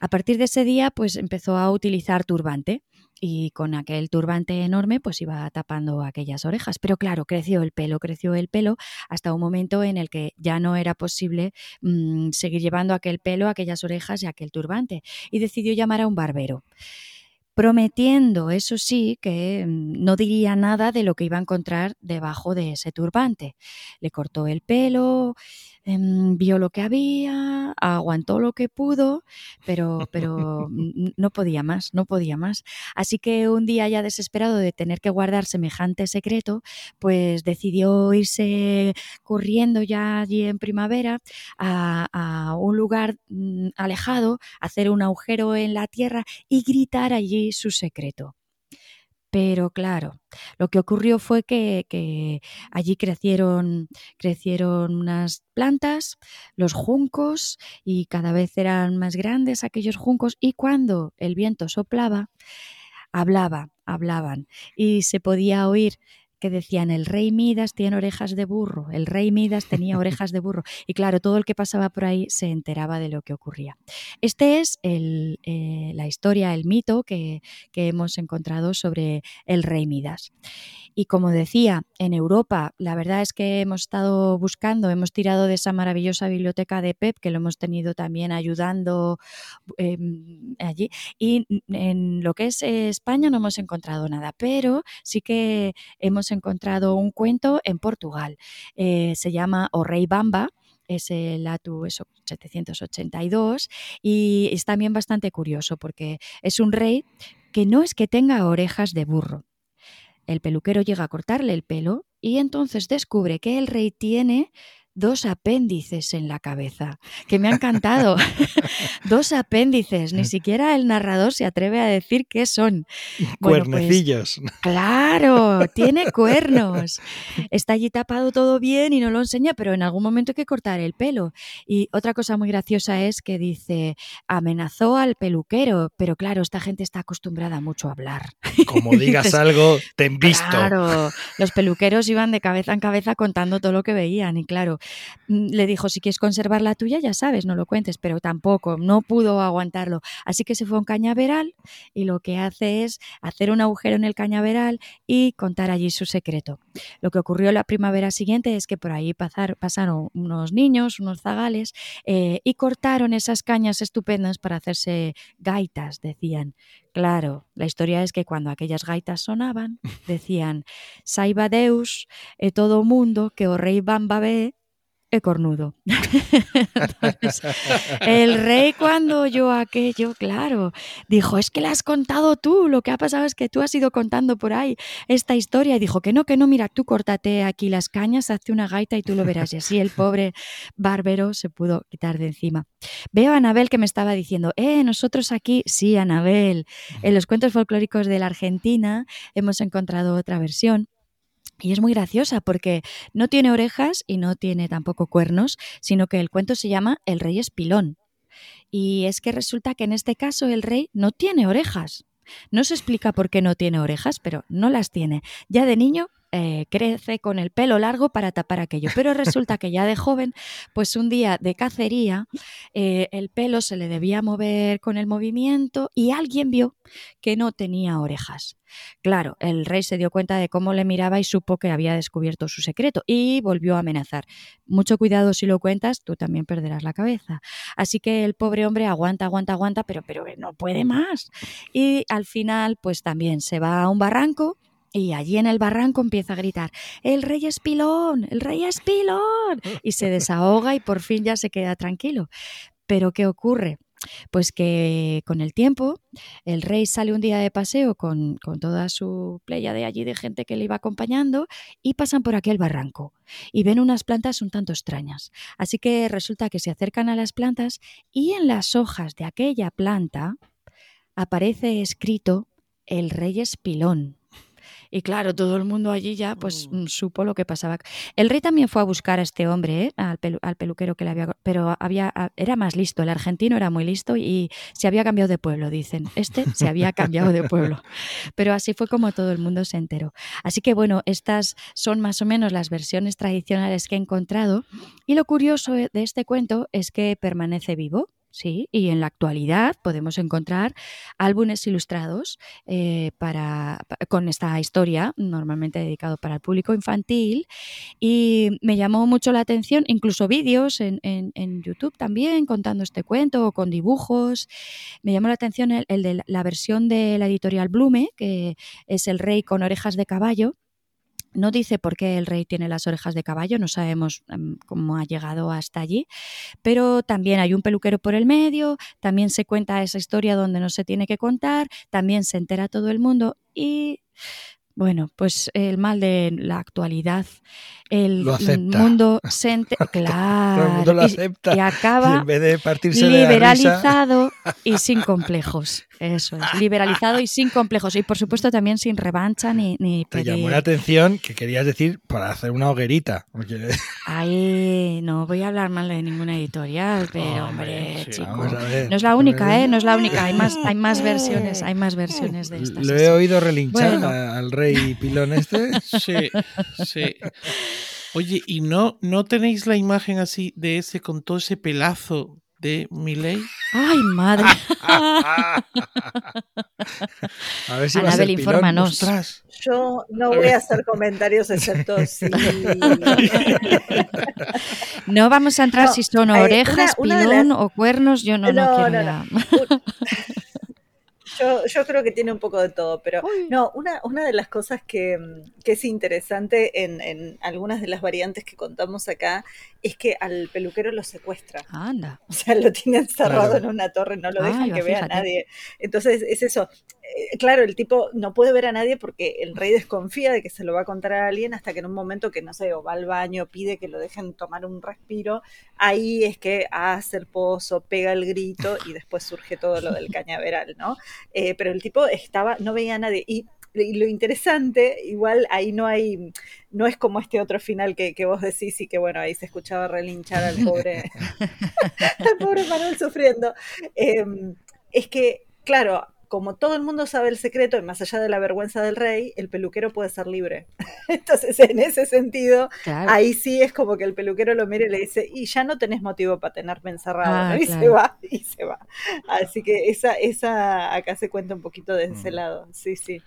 Speaker 4: A partir de ese día, pues empezó a utilizar turbante y con aquel turbante enorme pues iba tapando aquellas orejas. Pero claro, creció el pelo, creció el pelo hasta un momento en el que ya no era posible mm, seguir llevando aquel pelo, aquellas orejas y aquel turbante y decidió llamar a un barbero prometiendo, eso sí, que mm, no diría nada de lo que iba a encontrar debajo de ese turbante. Le cortó el pelo, vio lo que había, aguantó lo que pudo, pero, pero no podía más, no podía más. Así que un día ya desesperado de tener que guardar semejante secreto, pues decidió irse corriendo ya allí en primavera a, a un lugar mm, alejado, hacer un agujero en la tierra y gritar allí su secreto. Pero claro, lo que ocurrió fue que, allí crecieron, crecieron unas plantas, los juncos, y cada vez eran más grandes aquellos juncos, y cuando el viento soplaba, hablaba, hablaban, y se podía oír que decían el rey Midas tiene orejas de burro, el rey Midas tenía orejas de burro. Y claro, todo el que pasaba por ahí se enteraba de lo que ocurría. Este es el, eh, la historia, el mito que, que hemos encontrado sobre el rey Midas. Y como decía, en Europa, la verdad es que hemos estado buscando, hemos tirado de esa maravillosa biblioteca de PEP, que lo hemos tenido también ayudando em, allí. Y en lo que es España no hemos encontrado nada, pero sí que hemos un cuento en Portugal. Eh, se llama O Rei Bamba es el ATU 782 y es también bastante curioso porque es un rey que no es que tenga orejas de burro, el peluquero llega a cortarle el pelo y entonces descubre que el rey tiene dos apéndices en la cabeza, que me ha encantado. dos apéndices, ni siquiera el narrador se atreve a decir qué son.
Speaker 1: Pues, Cuernecillos.
Speaker 4: claro, tiene cuernos. Está allí tapado todo bien y no lo enseña, pero en algún momento hay que cortar el pelo. Y otra cosa muy graciosa es que dice, amenazó al peluquero, pero claro, esta gente está acostumbrada mucho a hablar.
Speaker 1: Como digas algo, te han visto.
Speaker 4: Claro, los peluqueros iban de cabeza en cabeza contando todo lo que veían y claro, le dijo, si quieres conservar la tuya, ya sabes, no lo cuentes, pero tampoco, no pudo aguantarlo. Así que se fue a un cañaveral y lo que hace es hacer un agujero en el cañaveral y contar allí su secreto. Lo que ocurrió la primavera siguiente es que por ahí pasaron unos niños, unos zagales, eh, y cortaron esas cañas estupendas para hacerse gaitas, decían. Claro, la historia es que cuando aquellas gaitas sonaban, decían, Saiba Deus, e todo mundo que o rey Bamba cornudo. el rey cuando oyó aquello, claro, dijo, es que le has contado tú, lo que ha pasado es que tú has ido contando por ahí esta historia y dijo que no, que no, mira, tú córtate aquí las cañas, hazte una gaita y tú lo verás. Y así el pobre bárbaro se pudo quitar de encima. Veo a Anabel que me estaba diciendo, eh, nosotros aquí, sí, Anabel, en los cuentos folclóricos de la Argentina hemos encontrado otra versión y es muy graciosa porque no tiene orejas y no tiene tampoco cuernos, sino que el cuento se llama El rey espilón. Y es que resulta que en este caso el rey no tiene orejas. No se explica por qué no tiene orejas, pero no las tiene. Ya de niño eh, crece con el pelo largo para tapar aquello. Pero resulta que ya de joven, pues un día de cacería, eh, el pelo se le debía mover con el movimiento y alguien vio que no tenía orejas. Claro, el rey se dio cuenta de cómo le miraba y supo que había descubierto su secreto y volvió a amenazar. Mucho cuidado si lo cuentas, tú también perderás la cabeza. Así que el pobre hombre aguanta, aguanta, aguanta, pero, pero no puede más. Y al final, pues también se va a un barranco y allí en el barranco empieza a gritar, el rey es pilón, el rey es pilón. Y se desahoga y por fin ya se queda tranquilo. Pero ¿qué ocurre? Pues que con el tiempo el rey sale un día de paseo con, con, toda su playa de allí de gente que le iba acompañando y pasan por aquel barranco y ven unas plantas un tanto extrañas. Así que resulta que se acercan a las plantas y en las hojas de aquella planta aparece escrito el rey es pilón. Y claro, todo el mundo allí ya pues mm. Mm, supo lo que pasaba. El rey también fue a buscar a este hombre, ¿eh? al, peluquero que le había... Pero había, era más listo, el argentino era muy listo y se había cambiado de pueblo, dicen. Este se había cambiado de pueblo. Pero así fue como todo el mundo se enteró. Así que bueno, estas son más o menos las versiones tradicionales que he encontrado. Y lo curioso de este cuento es que permanece vivo. Sí, y en la actualidad podemos encontrar álbumes ilustrados eh, para, con esta historia, normalmente dedicado para el público infantil, y me llamó mucho la atención, incluso vídeos en, en, YouTube también contando este cuento o con dibujos. Me llamó la atención el, el de la versión de la editorial Blume, que es el rey con orejas de caballo, no dice por qué el rey tiene las orejas de caballo, no sabemos em, cómo ha llegado hasta allí, pero también hay un peluquero por el medio, también se cuenta esa historia donde no se tiene que contar, también se entera todo el mundo y bueno, pues el mal de la actualidad, el mundo se claro, y, acaba liberalizado y sin complejos. Eso es, liberalizado y sin complejos. Y por supuesto también sin revancha ni, ni
Speaker 1: Te llamó la atención que querías decir para hacer una hoguerita.
Speaker 4: Ay, no voy a hablar mal de ninguna editorial, pero hombre, no es la única, ¿eh? No es la única. Hay más, hay más versiones, hay más versiones de estas.
Speaker 1: Lo he oído relinchar al rey pilón este.
Speaker 3: Sí, sí. Oye, ¿y no, no tenéis la imagen así de ese con todo ese pelazo de Miley?
Speaker 4: ¡Ay, madre!
Speaker 1: a ver si
Speaker 4: Anabel, infórmanos.
Speaker 2: Yo no voy a hacer comentarios excepto si...
Speaker 4: no vamos a entrar si son orejas, pilón o cuernos, yo no, no, quiero no,
Speaker 2: yo, yo, creo que tiene un poco de todo, pero no, una, una de las cosas que, que es interesante en, en, algunas de las variantes que contamos acá es que al peluquero lo secuestra.
Speaker 4: Anda.
Speaker 2: O sea, lo tiene encerrado en una torre, no lo dejan que vea a nadie. Entonces, es eso. Eh, claro, el tipo no puede ver a nadie porque el rey desconfía de que se lo va a contar a alguien hasta que en un momento que, no sé, o va al baño, pide que lo dejen tomar un respiro, ahí es que hace el pozo, pega el grito y después surge todo lo del cañaveral, ¿no? Eh, pero el tipo estaba, no veía a nadie. Y lo interesante, igual ahí no hay, no es como este otro final que, que, vos decís y que bueno, ahí se escuchaba relinchar al pobre, al pobre Manuel sufriendo. Em, es que, claro, como todo el mundo sabe el secreto, y más allá de la vergüenza del rey, el peluquero puede ser libre. Entonces, en ese sentido, ahí sí es como que el peluquero lo mira y le dice, y ya no tenés motivo para tenerme encerrado, ah, y se va, y se va. Así que esa, esa acá se cuenta un poquito de ese mm. lado, sí, sí.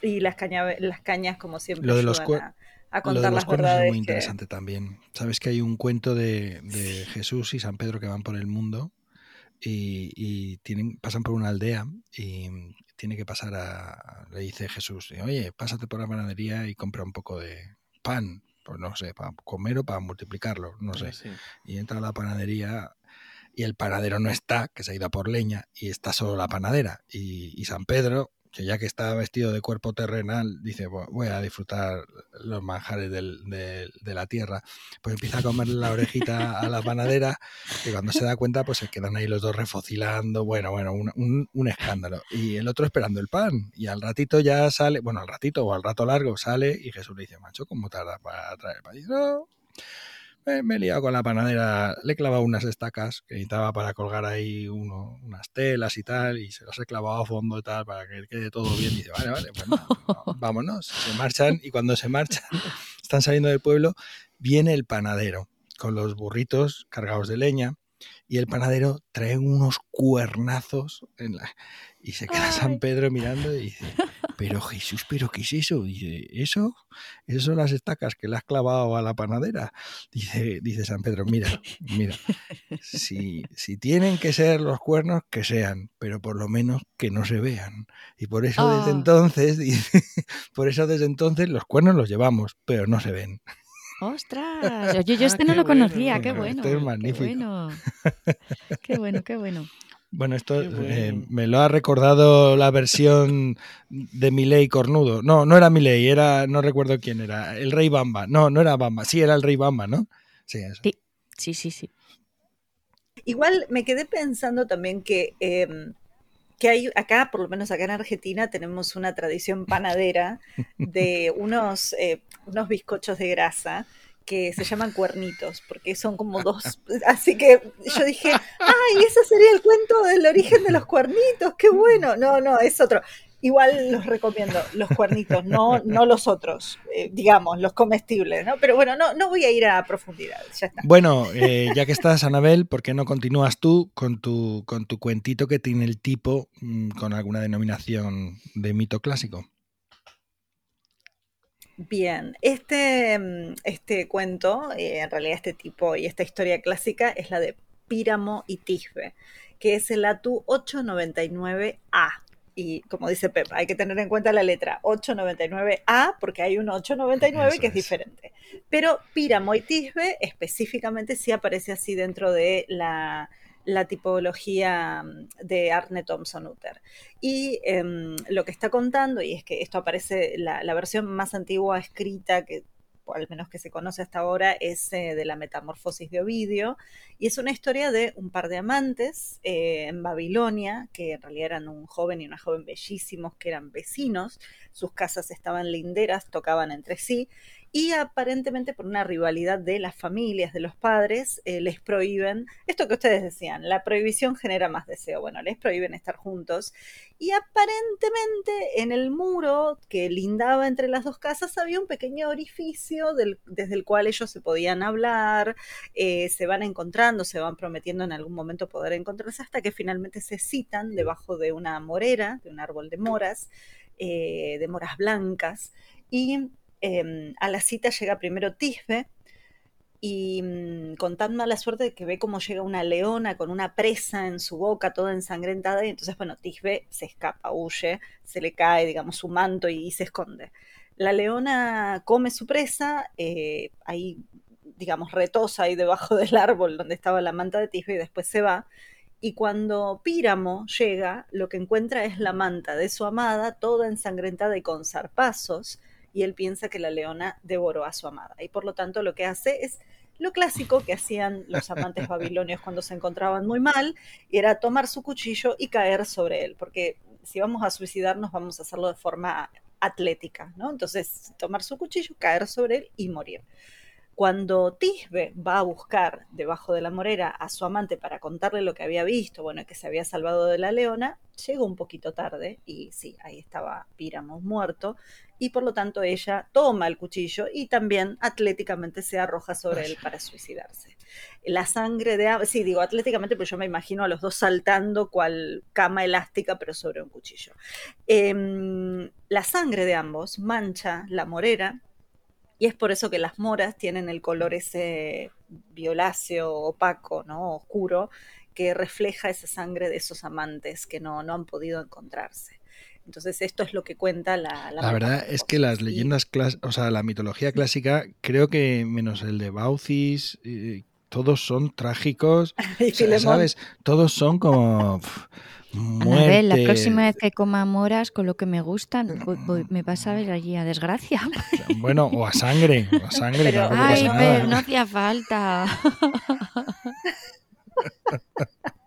Speaker 2: Y las, las cañas, como siempre,
Speaker 1: lo de los a, contar lo de los cuernos es muy interesante también. Sabes que hay un cuento de, de Jesús y San Pedro que van por el mundo y, tienen, pasan por una aldea y tiene que pasar a, le dice Jesús, oye, pásate por la panadería y compra un poco de pan. pues no sé, para comer o para multiplicarlo, no sé. Y entra a la panadería y el panadero no está, que se ha ido a por leña, y está solo la panadera. Y, San Pedro, que ya que está vestido de cuerpo terrenal, dice, voy a disfrutar los manjares de, la tierra. Pues empieza a comerle la orejita a la panadera y cuando se da cuenta, pues se quedan ahí los dos refocilando. Bueno, bueno, un, escándalo. Y el otro esperando el pan. Y al ratito ya sale, bueno, al ratito o al rato largo sale y Jesús le dice, macho, ¿cómo tarda para traer el pan? Y no, me he liado con la panadera, le he clavado unas estacas que necesitaba para colgar ahí uno, unas telas y tal, y se las he clavado a fondo y tal para que quede todo bien. Y dice, vale, vale, pues vámonos. Se marchan y cuando se marchan, están saliendo del pueblo, viene el panadero con los burritos cargados de leña y el panadero trae unos cuernazos en la... y se queda San Pedro mirando y dice, pero Jesús, ¿pero qué es eso? Dice, ¿eso? Esas son las estacas que le has clavado a la panadera. Dice, dice San Pedro, mira, mira, si, si tienen que ser los cuernos, que sean, pero por lo menos que no se vean. Y por eso desde ah. entonces, dice, por eso desde entonces los cuernos los llevamos, pero no se ven.
Speaker 4: ¡Ostras! Oye, yo este no lo conocía, qué bueno.
Speaker 1: Este es magnífico.
Speaker 4: Qué bueno, qué bueno. Qué bueno.
Speaker 1: Bueno, esto eh, me lo ha recordado la versión de Miley Cornudo. No, no era Miley, era, no recuerdo quién era, el Rey Bamba. No, no era Bamba, sí, era el Rey Bamba, ¿no?
Speaker 4: Sí, sí, sí, sí.
Speaker 2: Igual me quedé pensando también que, em, que hay acá, por lo menos acá en Argentina, tenemos una tradición panadera de unos, eh, unos bizcochos de grasa que se llaman cuernitos, porque son como dos. Así que yo dije, ¡ay, ese sería el cuento del origen de los cuernitos! ¡Qué bueno! No, no, es otro. Igual los recomiendo, los cuernitos, no, no los otros, eh, digamos, los comestibles, ¿no? Pero bueno, no, no voy a ir a profundidad, ya está.
Speaker 1: Bueno, eh, ya que estás, Anabel, ¿por qué no continúas tú con tu, con tu cuentito que tiene el tipo mm, con alguna denominación de mito clásico?
Speaker 2: Bien, este, mm, este cuento, eh, en realidad este tipo y esta historia clásica es la de Píramo y Tisbe, que es el ATU 899A. Y como dice Pep, hay que tener en cuenta la letra 899A porque hay un 899 que es, diferente. Pero Píramo y Tisbe específicamente sí aparece así dentro de la, la tipología mm, de Arne Thompson Uther. Y em, lo que está contando, y es que esto aparece, la, versión más antigua escrita que al menos que se conoce hasta ahora, es eh, de la Metamorfosis de Ovidio, y es una historia de un par de amantes eh, en Babilonia, que en realidad eran un joven y una joven bellísimos, que eran vecinos, sus casas estaban linderas, tocaban entre sí, y aparentemente por una rivalidad de las familias, de los padres, eh, les prohíben, esto que ustedes decían, la prohibición genera más deseo, bueno, les prohíben estar juntos. Y aparentemente en el muro que lindaba entre las dos casas había un pequeño orificio desde el cual ellos se podían hablar, eh, se van encontrando, se van prometiendo en algún momento poder encontrarse hasta que finalmente se citan debajo de una morera, de un árbol de moras, eh, de moras blancas y Em, a la cita llega primero Tisbe y mm, con tan mala suerte de que ve cómo llega una leona con una presa en su boca toda ensangrentada y entonces, bueno, Tisbe se escapa, huye, se le cae, digamos, su manto y, se esconde. La leona come su presa, eh, ahí, digamos, retosa ahí debajo del árbol donde estaba la manta de Tisbe y después se va. Y cuando Píramo llega, lo que encuentra es la manta de su amada, toda ensangrentada y con zarpazos, y él piensa que la leona devoró a su amada. Y por lo tanto lo que hace es lo clásico que hacían los amantes babilonios cuando se encontraban muy mal, era tomar su cuchillo y caer sobre él, porque si vamos a suicidarnos vamos a hacerlo de forma atlética, ¿no? Entonces, tomar su cuchillo, caer sobre él y morir. Cuando Tisbe va a buscar debajo de la morera a su amante para contarle lo que había visto, bueno, que se había salvado de la leona, llegó un poquito tarde y sí, ahí estaba Píramo muerto y por lo tanto ella toma el cuchillo y también atléticamente se arroja sobre él para suicidarse. La sangre de sí, digo atléticamente, pero yo me imagino a los dos saltando cual cama elástica, pero sobre un cuchillo. Em, la sangre de ambos mancha la morera y es por eso que las moras tienen el color ese violáceo, opaco, ¿no? Oscuro, que refleja esa sangre de esos amantes que no, no han podido encontrarse. Entonces esto es lo que cuenta la...
Speaker 1: La, verdad es que las leyendas, o sea, la mitología clásica, creo que menos el de Baucis, eh, todos son trágicos, ¿sabes? Todos son como...
Speaker 4: Muerte. la próxima vez que coma moras con lo que me gustan, me vas a ver allí a desgracia.
Speaker 1: Bueno, o a sangre, o a sangre.
Speaker 4: ay, pero no hacía falta.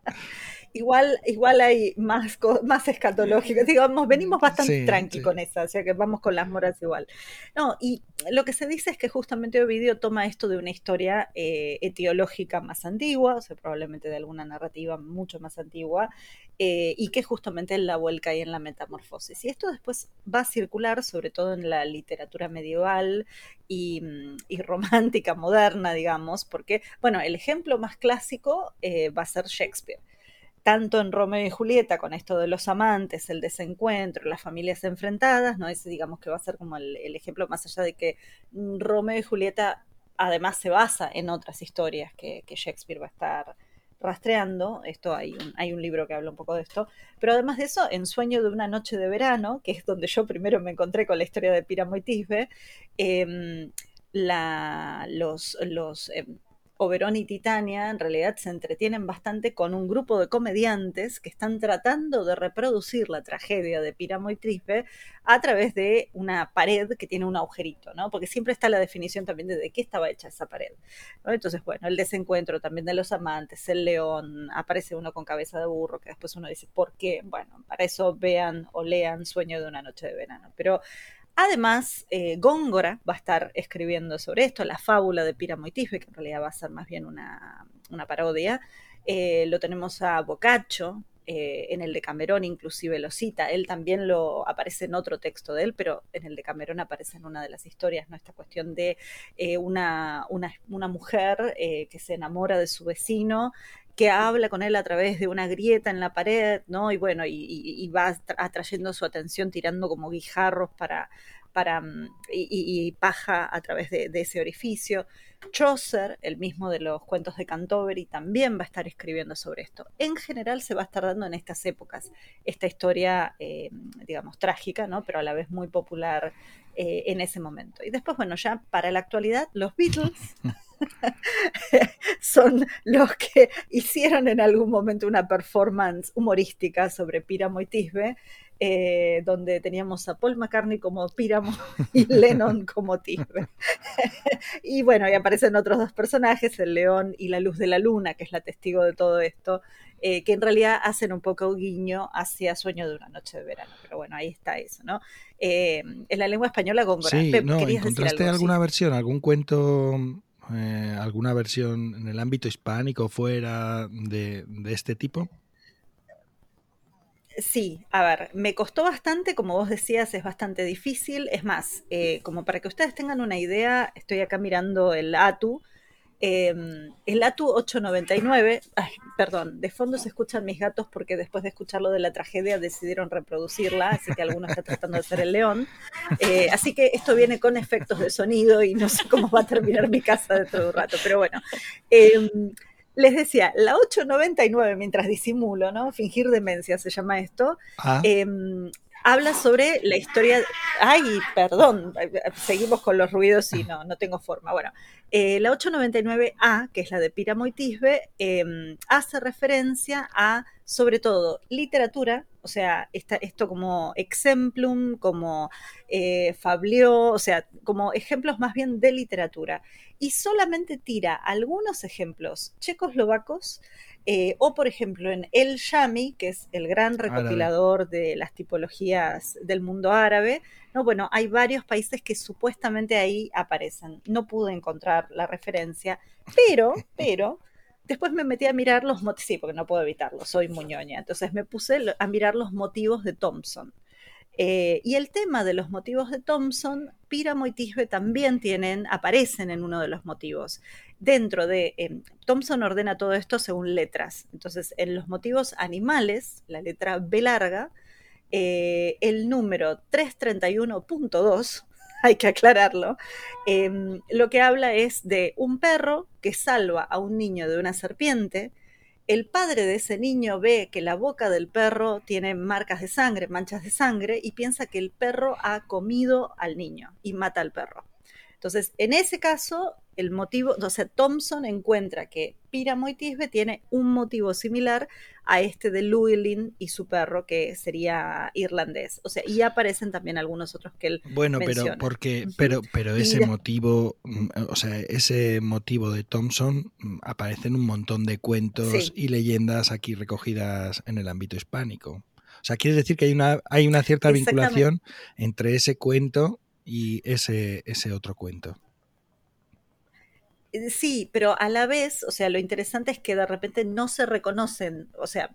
Speaker 2: igual, igual hay más, más escatológicos. Digamos, venimos bastante tranqui con esa, o sea que vamos con las moras igual. No, y lo que se dice es que justamente Ovidio toma esto de una historia eh, etiológica más antigua, o sea, probablemente de alguna narrativa mucho más antigua, eh, y que justamente la vuelca ahí en la metamorfosis. Y esto después va a circular, sobre todo en la literatura medieval y, mm, romántica moderna, digamos, porque, bueno, el ejemplo más clásico eh, va a ser Shakespeare tanto en Romeo y Julieta, con esto de los amantes, el desencuentro, las familias enfrentadas, ¿no? Ese digamos que va a ser como el, ejemplo más allá de que Romeo y Julieta además se basa en otras historias que, Shakespeare va a estar rastreando. Esto hay un, hay un libro que habla un poco de esto. Pero además de eso, en Sueño de una noche de verano, que es donde yo primero me encontré con la historia de Píramo y Tisbe, em, la, los, los em, Oberón y Titania en realidad se entretienen bastante con un grupo de comediantes que están tratando de reproducir la tragedia de Píramo y Trisbe a través de una pared que tiene un agujerito, ¿no? Porque siempre está la definición también de qué estaba hecha esa pared. Entonces, bueno, el desencuentro también de los amantes, el león, aparece uno con cabeza de burro, que después uno dice, ¿por qué? Bueno, para eso vean o lean Sueño de una noche de verano. Pero Además, eh, Góngora va a estar escribiendo sobre esto, la fábula de Píramo y Tisbe, que en realidad va a ser más bien una, parodia. Eh, lo tenemos a Boccaccio, eh, en el de Camerón inclusive lo cita, él también lo aparece en otro texto de él, pero en el de Camerón aparece en una de las historias, ¿no? Esta cuestión de una, una, mujer que se enamora de su vecino que habla con él a través de una grieta en la pared, ¿no? Y bueno, y, va atrayendo su atención tirando como guijarros para, para mm, y, paja a través de, ese orificio. Chaucer, el mismo de los cuentos de Canterbury, también va a estar escribiendo sobre esto. En general se va a estar dando en estas épocas esta historia, eh, digamos, trágica, ¿no? Pero a la vez muy popular eh, en ese momento. Y después, bueno, ya para la actualidad, los Beatles son los que hicieron en algún momento una performance humorística sobre Píramo y Tisbe, eh, donde teníamos a Paul McCartney como Píramo y Lennon como Tisbe. y bueno, y aparecen otros dos personajes, el león y la luz de la luna, que es la testigo de todo esto, eh, que en realidad hacen un poco guiño hacia Sueño de una noche de verano. Pero bueno, ahí está eso, ¿no? Eh, en la lengua española, Góngora.
Speaker 1: Sí, no, ¿encontraste alguna versión, algún cuento eh, alguna versión en el ámbito hispánico fuera de, este tipo?
Speaker 2: Sí, a ver, me costó bastante, como vos decías, es bastante difícil. Es más, eh, como para que ustedes tengan una idea, estoy acá mirando el ATU, Em, el ATU 899, perdón, de fondo se escuchan mis gatos porque después de escucharlo de la tragedia decidieron reproducirla, así que alguno está tratando de ser el león. Eh, así que esto viene con efectos de sonido y no sé cómo va a terminar mi casa dentro de un rato, pero bueno. Les decía, la 899, mientras disimulo, ¿no? Fingir demencia se llama esto. Ah. Em, habla sobre la historia. Ay, perdón, seguimos con los ruidos y no, no tengo forma. Bueno, eh, la 899A, que es la de Píramo em, hace referencia a, sobre todo, literatura, o sea, esto como exemplum, como eh, fablió, o sea, como ejemplos más bien de literatura. Y solamente tira algunos ejemplos checoslovacos eh, o, por ejemplo, en El Shami, que es el gran recopilador de las tipologías del mundo árabe, ¿no? Bueno, hay varios países que supuestamente ahí aparecen. No pude encontrar la referencia, pero, pero, después me metí a mirar los motivos, sí, porque no puedo evitarlo, soy muñoña. Entonces me puse a mirar los motivos de Thompson. Eh, y el tema de los motivos de Thompson, Píramo y Tisbe también tienen, aparecen en uno de los motivos. Dentro de, em, Thompson ordena todo esto según letras. Entonces, en los motivos animales, la letra B larga, eh, el número 331.2, hay que aclararlo, em, lo que habla es de un perro que salva a un niño de una serpiente, el padre de ese niño ve que la boca del perro tiene marcas de sangre, manchas de sangre, y piensa que el perro ha comido al niño y mata al perro. Entonces, en ese caso, el motivo, o sea, Thompson encuentra que Píramo y Tisbe tiene un motivo similar a este de Llewellyn y su perro, que sería irlandés. O sea, y aparecen también algunos otros que él
Speaker 1: Bueno, pero porque, pero, pero ese motivo, mm, o sea, ese motivo de Thompson mm, aparece en un montón de cuentos y leyendas aquí recogidas en el ámbito hispánico. O sea, quiere decir que hay una, hay una cierta vinculación entre ese cuento y ese, ese otro cuento.
Speaker 2: Eh, sí, pero a la vez, o sea, lo interesante es que de repente no se reconocen, o sea,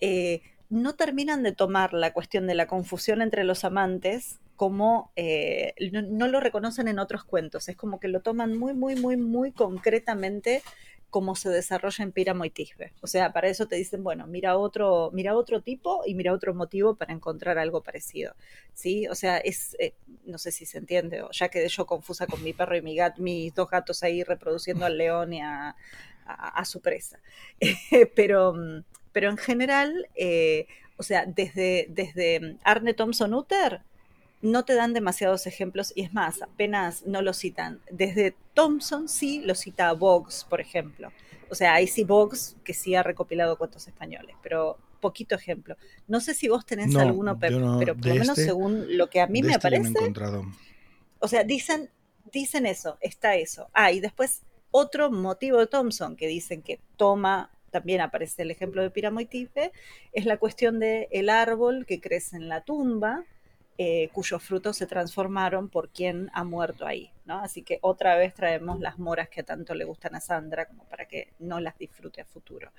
Speaker 2: eh, no terminan de tomar la cuestión de la confusión entre los amantes como eh, no, no, lo reconocen en otros cuentos, es como que lo toman muy, muy, muy, muy concretamente cómo se desarrolla en Píramo y Tisbe. O sea, para eso te dicen, bueno, mira otro, mira otro tipo y mira otro motivo para encontrar algo parecido. ¿Sí? O sea, es, eh, no sé si se entiende, o ya quedé yo confusa con mi perro y mi gato, mis dos gatos ahí reproduciendo al león y a, su presa. pero, pero en general, eh, o sea, desde, desde Arne Thompson Utter, no te dan demasiados ejemplos y es más, apenas no lo citan. Desde Thompson sí lo cita Boggs, por ejemplo. O sea, hay sí Boggs que sí ha recopilado cuentos españoles, pero poquito ejemplo. No sé si vos tenés alguno, pero, pero por lo menos este, según lo que a mí me este aparece. O sea, dicen, dicen eso, está eso. Ah, y después otro motivo de Thompson que dicen que toma también aparece el ejemplo de Piramo y es la cuestión del el árbol que crece en la tumba, eh, cuyos frutos se transformaron por quien ha muerto ahí, ¿no? Así que otra vez traemos las moras que tanto le gustan a Sandra como para que no las disfrute a futuro.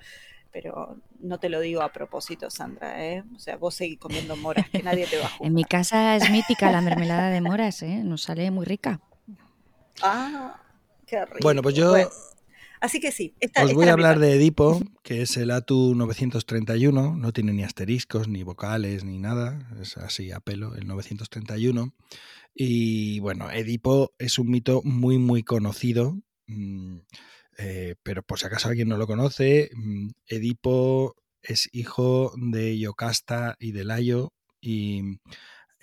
Speaker 2: Pero no te lo digo a propósito, Sandra, ¿eh? O sea, vos seguís comiendo moras, que nadie te va a juzgar.
Speaker 4: En mi casa es mítica la mermelada de moras, ¿eh? Nos sale muy rica.
Speaker 2: Ah, qué rico.
Speaker 1: Bueno, pues yo...
Speaker 2: Así que sí.
Speaker 1: Os voy a hablar de Edipo, que es el ATU 931, no tiene ni asteriscos, ni vocales, ni nada, es así a pelo, el 931. Y bueno, Edipo es un mito muy, muy conocido, mm, eh, pero por si acaso alguien no lo conoce, mm, Edipo es hijo de Yocasta y de Layo, y,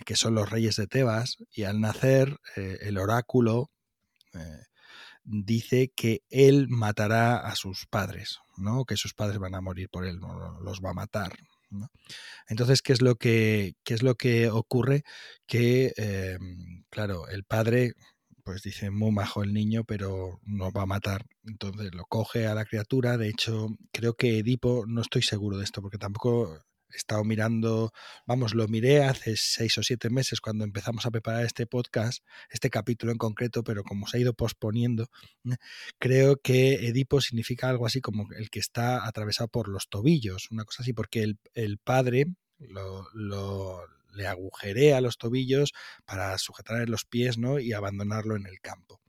Speaker 1: que son los reyes de Tebas, y al nacer eh, el oráculo... Eh, dice que él matará a sus padres, ¿no? Que sus padres van a morir por él, los va a matar. Entonces, ¿qué es lo que, qué es lo que ocurre? Que, em, claro, el padre, pues dice, muy majo el niño, pero nos va a matar. Entonces lo coge a la criatura. De hecho, creo que Edipo, no estoy seguro de esto, porque tampoco he estado mirando, vamos, lo miré hace seis o siete meses cuando empezamos a preparar este podcast, este capítulo en concreto, pero como se ha ido posponiendo, mm, creo que Edipo significa algo así como el que está atravesado por los tobillos, una cosa así, porque el, el padre lo, lo, le agujerea los tobillos para sujetar los pies ¿no? y abandonarlo en el campo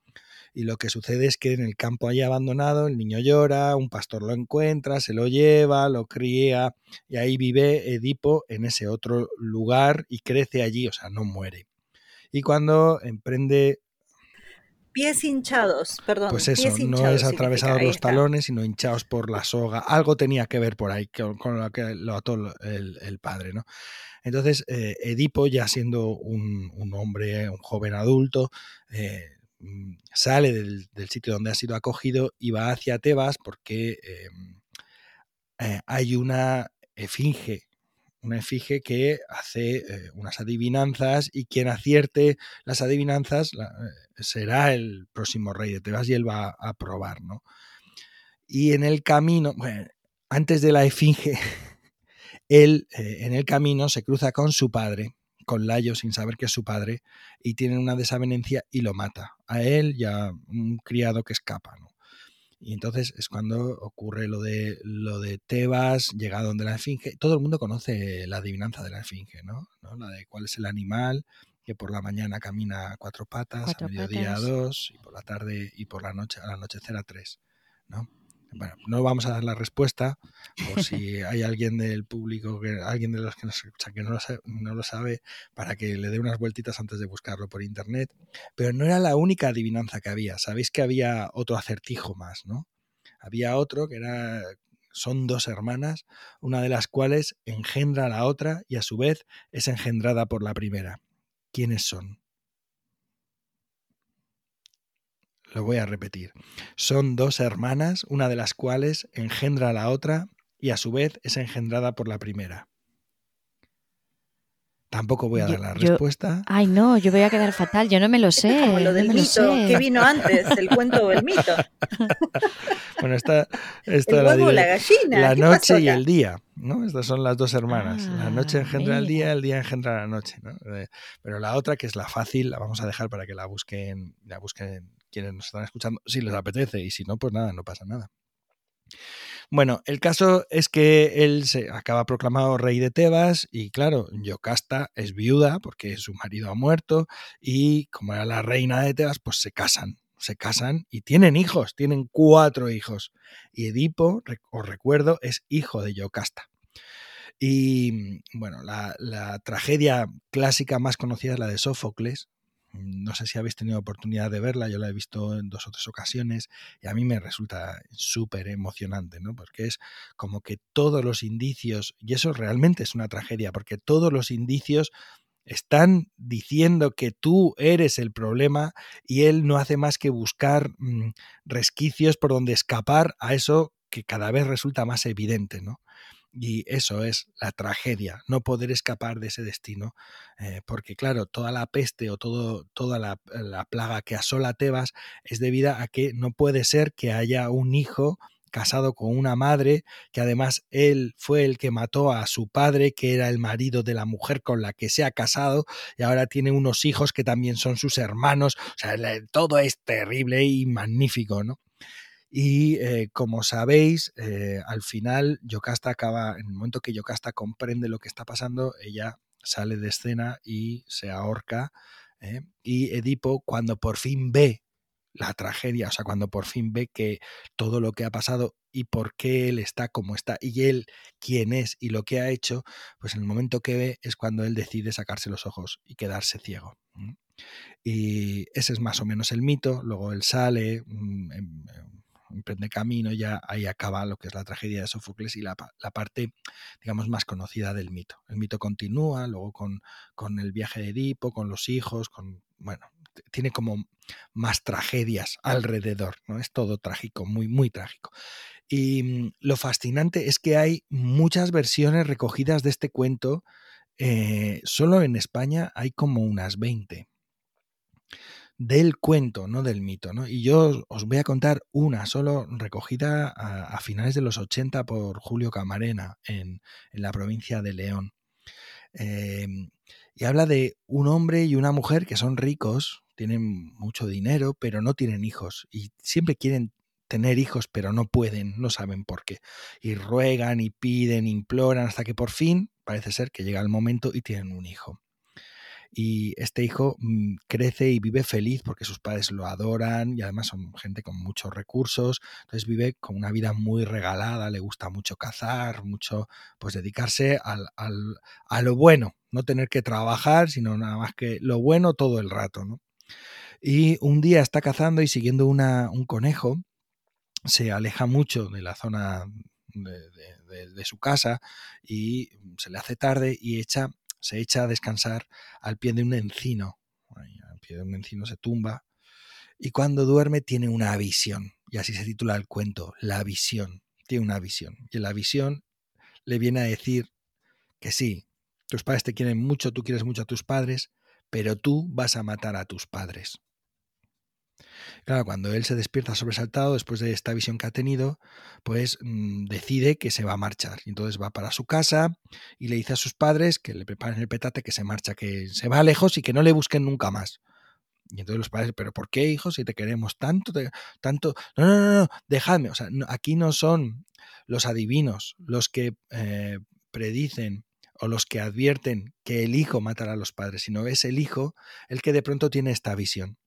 Speaker 1: y lo que sucede es que en el campo allí abandonado el niño llora, un pastor lo encuentra, se lo lleva, lo cría y ahí vive Edipo en ese otro lugar y crece allí, o sea, no muere. Y cuando emprende
Speaker 2: pies hinchados, perdón.
Speaker 1: Pues eso, no es atravesados los talones, sino hinchados por la soga. Algo tenía que ver por ahí con, lo que lo ató el, padre, ¿no? Entonces, eh, Edipo, ya siendo un, hombre, un joven adulto, eh, sale del, sitio donde ha sido acogido y va hacia Tebas porque em, eh, hay una esfinge, una esfinge que hace eh, unas adivinanzas y quien acierte las adivinanzas eh, será el próximo rey de Tebas y él va a probar, ¿no? Y en el camino, antes de la esfinge, él en el camino se cruza con su padre, con Layo sin saber que es su padre y tienen una desavenencia y lo mata a él y a un criado que escapa. ¿no? Y entonces es cuando ocurre lo de, lo de Tebas, llega donde la esfinge. Todo el mundo conoce la adivinanza de la esfinge, ¿no? La de cuál es el animal que por la mañana camina a cuatro patas, a mediodía a dos, y por la tarde y por la noche, al anochecer a tres, ¿no? Bueno, no vamos a dar la respuesta por si hay alguien del público, que, alguien de los que nos escucha que no lo, sabe, no lo sabe, para que le dé unas vueltitas antes de buscarlo por internet. Pero no era la única adivinanza que había. Sabéis que había otro acertijo más, ¿no? Había otro que era son dos hermanas, una de las cuales engendra a la otra y a su vez es engendrada por la primera. ¿Quiénes son? Lo voy a repetir. Son dos hermanas, una de las cuales engendra a la otra y a su vez es engendrada por la primera. Tampoco voy a dar la respuesta.
Speaker 4: Ay, no, yo voy a quedar fatal, yo no me lo sé.
Speaker 2: como lo del mito, ¿qué vino antes? ¿El cuento o el mito?
Speaker 1: bueno, esta,
Speaker 2: esta el huevo, la, gallina.
Speaker 1: La noche y el día, ¿no? Estas son las dos hermanas. la noche ah, engendra el día, el día engendra la noche, ¿no? Eh, pero la otra, que es la fácil, la vamos a dejar para que la busquen, la busquen quienes nos están escuchando, si les apetece, y si no, pues nada, no pasa nada. Bueno, el caso es que él se acaba proclamado rey de Tebas y claro, Yocasta es viuda porque su marido ha muerto y como era la reina de Tebas, pues se casan, se casan y tienen hijos, tienen cuatro hijos. Y Edipo, os recuerdo, es hijo de Yocasta. Y bueno, la, la tragedia clásica más conocida es la de Sófocles, no sé si habéis tenido oportunidad de verla, yo la he visto en dos o tres ocasiones y a mí me resulta súper emocionante, ¿no? Porque es como que todos los indicios, y eso realmente es una tragedia, porque todos los indicios están diciendo que tú eres el problema y él no hace más que buscar mm, resquicios por donde escapar a eso que cada vez resulta más evidente, ¿no? Y eso es la tragedia, no poder escapar de ese destino, eh, porque claro, toda la peste o todo, toda la, la, plaga que asola Tebas es debida a que no puede ser que haya un hijo casado con una madre, que además él fue el que mató a su padre, que era el marido de la mujer con la que se ha casado, y ahora tiene unos hijos que también son sus hermanos, o sea, todo es terrible y magnífico, ¿no? Y eh, como sabéis, eh, al final Yocasta acaba, en el momento que Yocasta comprende lo que está pasando, ella sale de escena y se ahorca. ¿eh? Y Edipo, cuando por fin ve la tragedia, o sea, cuando por fin ve que todo lo que ha pasado y por qué él está como está y él quién es y lo que ha hecho, pues en el momento que ve es cuando él decide sacarse los ojos y quedarse ciego. Y ese es más o menos el mito, luego él sale, mm, em, emprende camino, ya ahí acaba lo que es la tragedia de Sófocles y la, parte, digamos, más conocida del mito. El mito continúa, luego con, con el viaje de Edipo, con los hijos, con, bueno, tiene como más tragedias alrededor, ¿no? Es todo trágico, muy, muy trágico. Y mm, lo fascinante es que hay muchas versiones recogidas de este cuento. Eh, solo en España hay como unas 20 del cuento, no del mito. ¿no? Y yo os voy a contar una solo recogida a, finales de los 80 por Julio Camarena en, la provincia de León. Em, y habla de un hombre y una mujer que son ricos, tienen mucho dinero, pero no tienen hijos. Y siempre quieren tener hijos, pero no pueden, no saben por qué. Y ruegan y piden, imploran, hasta que por fin parece ser que llega el momento y tienen un hijo y este hijo mm, crece y vive feliz porque sus padres lo adoran y además son gente con muchos recursos, entonces vive con una vida muy regalada, le gusta mucho cazar, mucho pues dedicarse al, a lo bueno, no tener que trabajar, sino nada más que lo bueno todo el rato, ¿no? Y un día está cazando y siguiendo una, un conejo, se aleja mucho de la zona de, de, su casa y se le hace tarde y echa se echa a descansar al pie de un encino. Al pie de un encino se tumba y cuando duerme tiene una visión. Y así se titula el cuento, La visión. Tiene una visión. Y la visión le viene a decir que sí, tus padres te quieren mucho, tú quieres mucho a tus padres, pero tú vas a matar a tus padres. Claro, cuando él se despierta sobresaltado después de esta visión que ha tenido, pues mm, decide que se va a marchar. Y entonces va para su casa y le dice a sus padres que le preparen el petate, que se marcha, que se va lejos y que no le busquen nunca más. Y entonces los padres, ¿pero por qué, hijo? Si te queremos tanto, tanto. No, no, no, no, dejadme. O sea, aquí no son los adivinos los que eh, predicen o los que advierten que el hijo matará a los padres, sino es el hijo el que de pronto tiene esta visión.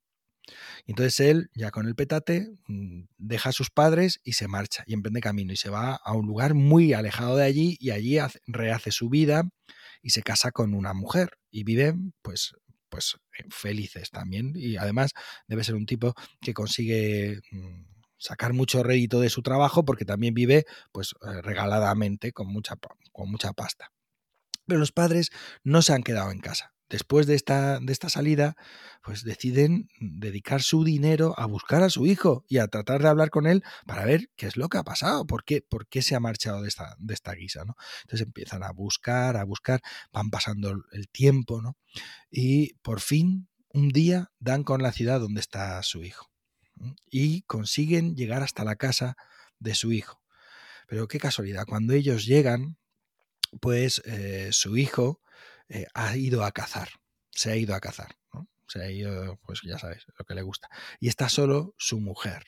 Speaker 1: Entonces él, ya con el petate, mm, deja a sus padres y se marcha y emprende camino y se va a un lugar muy alejado de allí y allí rehace su vida y se casa con una mujer y vive pues pues eh, felices también y además debe ser un tipo que consigue mm, sacar mucho rédito de su trabajo porque también vive pues eh, regaladamente con mucha, con mucha pasta. Pero los padres no se han quedado en casa. Después de esta, de esta salida, pues deciden dedicar su dinero a buscar a su hijo y a tratar de hablar con él para ver qué es lo que ha pasado, por qué, por qué se ha marchado de esta, de esta guisa. ¿no? Entonces empiezan a buscar, a buscar, van pasando el tiempo, ¿no? Y por fin, un día, dan con la ciudad donde está su hijo. Y consiguen llegar hasta la casa de su hijo. Pero qué casualidad, cuando ellos llegan, pues eh, su hijo eh, ha ido a cazar, se ha ido a cazar, se ha ido, pues ya sabes, lo que le gusta. Y está solo su mujer,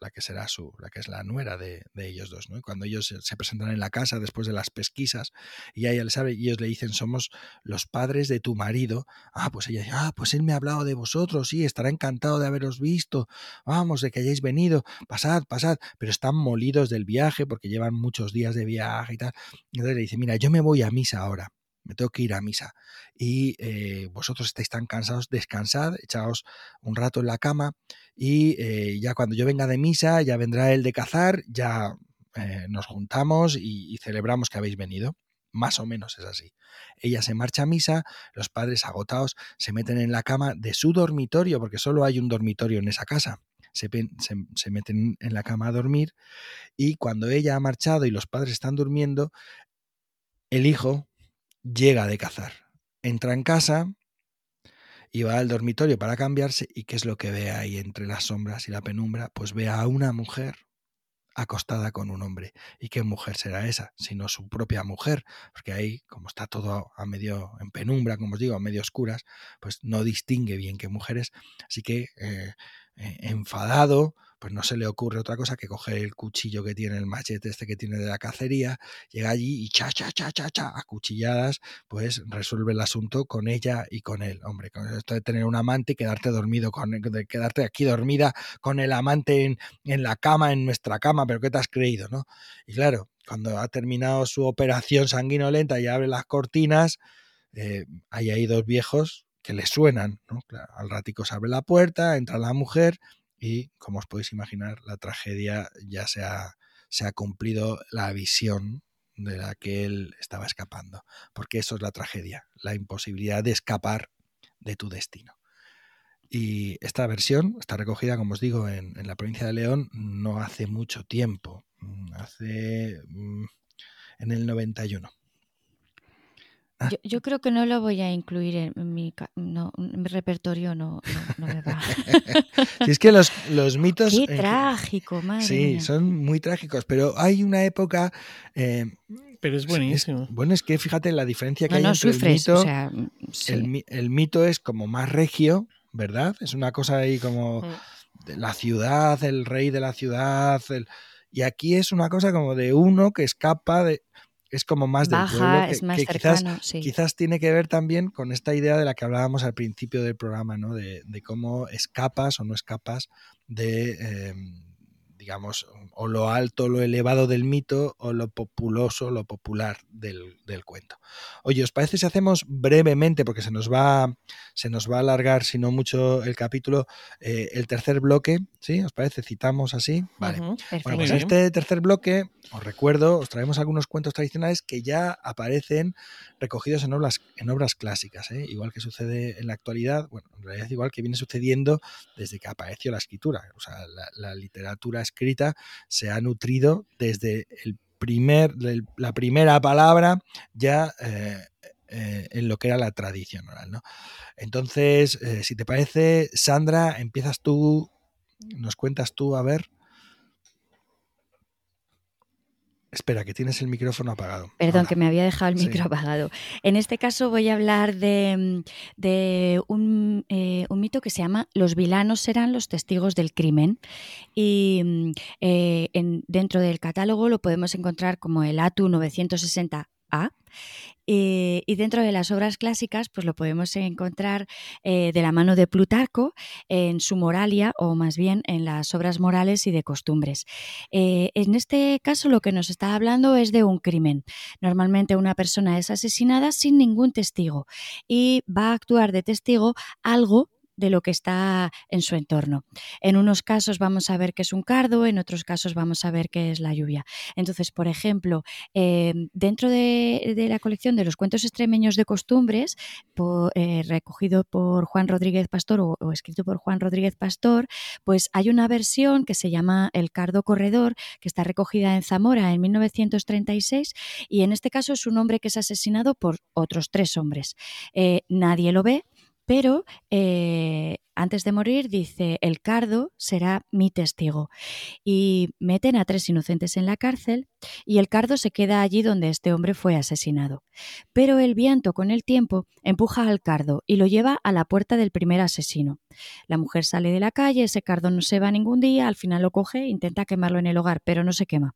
Speaker 1: la que será su, la que es la nuera de, ellos dos, ¿no? Y cuando ellos se, presentan en la casa después de las pesquisas y ella les sabe, y ellos le dicen, somos los padres de tu marido, ah, pues ella dice, ah, pues él me ha hablado de vosotros, sí, estará encantado de haberos visto, vamos, de que hayáis venido, pasad, pasad, pero están molidos del viaje porque llevan muchos días de viaje y tal. entonces le dice, mira, yo me voy a misa ahora me tengo que ir a misa. Y eh, vosotros estáis tan cansados, descansad, echaos un rato en la cama y eh, ya cuando yo venga de misa, ya vendrá el de cazar, ya eh, nos juntamos y, celebramos que habéis venido. Más o menos es así. Ella se marcha a misa, los padres agotados se meten en la cama de su dormitorio, porque solo hay un dormitorio en esa casa. Se, se, meten en la cama a dormir y cuando ella ha marchado y los padres están durmiendo, el hijo llega de cazar. Entra en casa y va al dormitorio para cambiarse y ¿qué es lo que ve ahí entre las sombras y la penumbra? Pues ve a una mujer acostada con un hombre. ¿Y qué mujer será esa? Sino su propia mujer, porque ahí, como está todo a medio en penumbra, como os digo, a medio oscuras, pues no distingue bien qué mujeres. Así que eh, eh, enfadado, pues no se le ocurre otra cosa que coger el cuchillo que tiene, el machete este que tiene de la cacería, llega allí y cha, cha, cha, cha, cha, a cuchilladas, pues resuelve el asunto con ella y con él. Hombre, con esto de tener un amante y quedarte dormido, con, de quedarte aquí dormida con el amante en, en la cama, en nuestra cama, pero ¿qué te has creído, no? Y claro, cuando ha terminado su operación sanguinolenta y abre las cortinas, eh, hay ahí dos viejos que le suenan, ¿no? al ratico se abre la puerta, entra la mujer y, como os podéis imaginar, la tragedia ya se ha, cumplido la visión de la que él estaba escapando. Porque eso es la tragedia, la imposibilidad de escapar de tu destino. Y esta versión está recogida, como os digo, en, la provincia de León no hace mucho tiempo, mm, hace mm, en el 91.
Speaker 4: Yo, creo que no lo voy a incluir en mi, no, mi repertorio, no, no, me va.
Speaker 1: es que los, mitos...
Speaker 4: Qué trágico, madre
Speaker 1: Sí, son muy trágicos, pero hay una época...
Speaker 3: Eh, pero es buenísimo.
Speaker 1: bueno, es que fíjate la diferencia que hay entre el mito... el, mito es como más regio, ¿verdad? Es una cosa ahí como... Mm. De la ciudad, el rey de la ciudad... y aquí es una cosa como de uno que escapa de es como más del pueblo, que,
Speaker 4: es más
Speaker 1: quizás,
Speaker 4: sí.
Speaker 1: quizás, tiene que ver también con esta idea de la que hablábamos al principio del programa, ¿no? de, de cómo escapas o no escapas de, em, digamos, o lo alto, lo elevado del mito, o lo populoso, lo popular del, cuento. Oye, ¿os parece si hacemos brevemente, porque se nos va, se nos va a alargar, si no mucho, el capítulo, eh, el tercer bloque? ¿Sí? ¿Os parece? Citamos así. Vale. bueno, pues en este tercer bloque, os recuerdo, os traemos algunos cuentos tradicionales que ya aparecen recogidos en obras, en obras clásicas, ¿eh? igual que sucede en la actualidad, bueno, en realidad igual que viene sucediendo desde que apareció la escritura, o sea, la, la literatura escrita se ha nutrido desde el primer, la primera palabra ya eh, eh, en lo que era la tradición oral. ¿no? Entonces, eh, si te parece, Sandra, empiezas tú, nos cuentas tú, a ver. Espera, que tienes el micrófono apagado.
Speaker 4: Perdón, que me había dejado el micro apagado. En este caso voy a hablar de, eh, un, mito que se llama Los vilanos serán los testigos del crimen. Y eh, dentro del catálogo lo podemos encontrar como el ATU 960 Eh, y dentro de las obras clásicas, pues lo podemos encontrar eh, de la mano de Plutarco en su Moralia, o más bien en las obras morales y de costumbres. Eh, en este caso, lo que nos está hablando es de un crimen. Normalmente una persona es asesinada sin ningún testigo y va a actuar de testigo algo de lo que está en su entorno. En unos casos vamos a ver que es un cardo, en otros casos vamos a ver que es la lluvia. Entonces, por ejemplo, eh, dentro de, la colección de los cuentos extremeños de costumbres, eh, recogido por Juan Rodríguez Pastor o, escrito por Juan Rodríguez Pastor, pues hay una versión que se llama El Cardo Corredor, que está recogida en Zamora en 1936 y en este caso es un hombre que es asesinado por otros tres hombres. Eh, nadie lo ve, pero eh, antes de morir dice, el cardo será mi testigo. Y meten a tres inocentes en la cárcel y el cardo se queda allí donde este hombre fue asesinado. Pero el viento con el tiempo empuja al cardo y lo lleva a la puerta del primer asesino. La mujer sale de la calle, ese cardo no se va ningún día, al final lo coge, intenta quemarlo en el hogar, pero no se quema.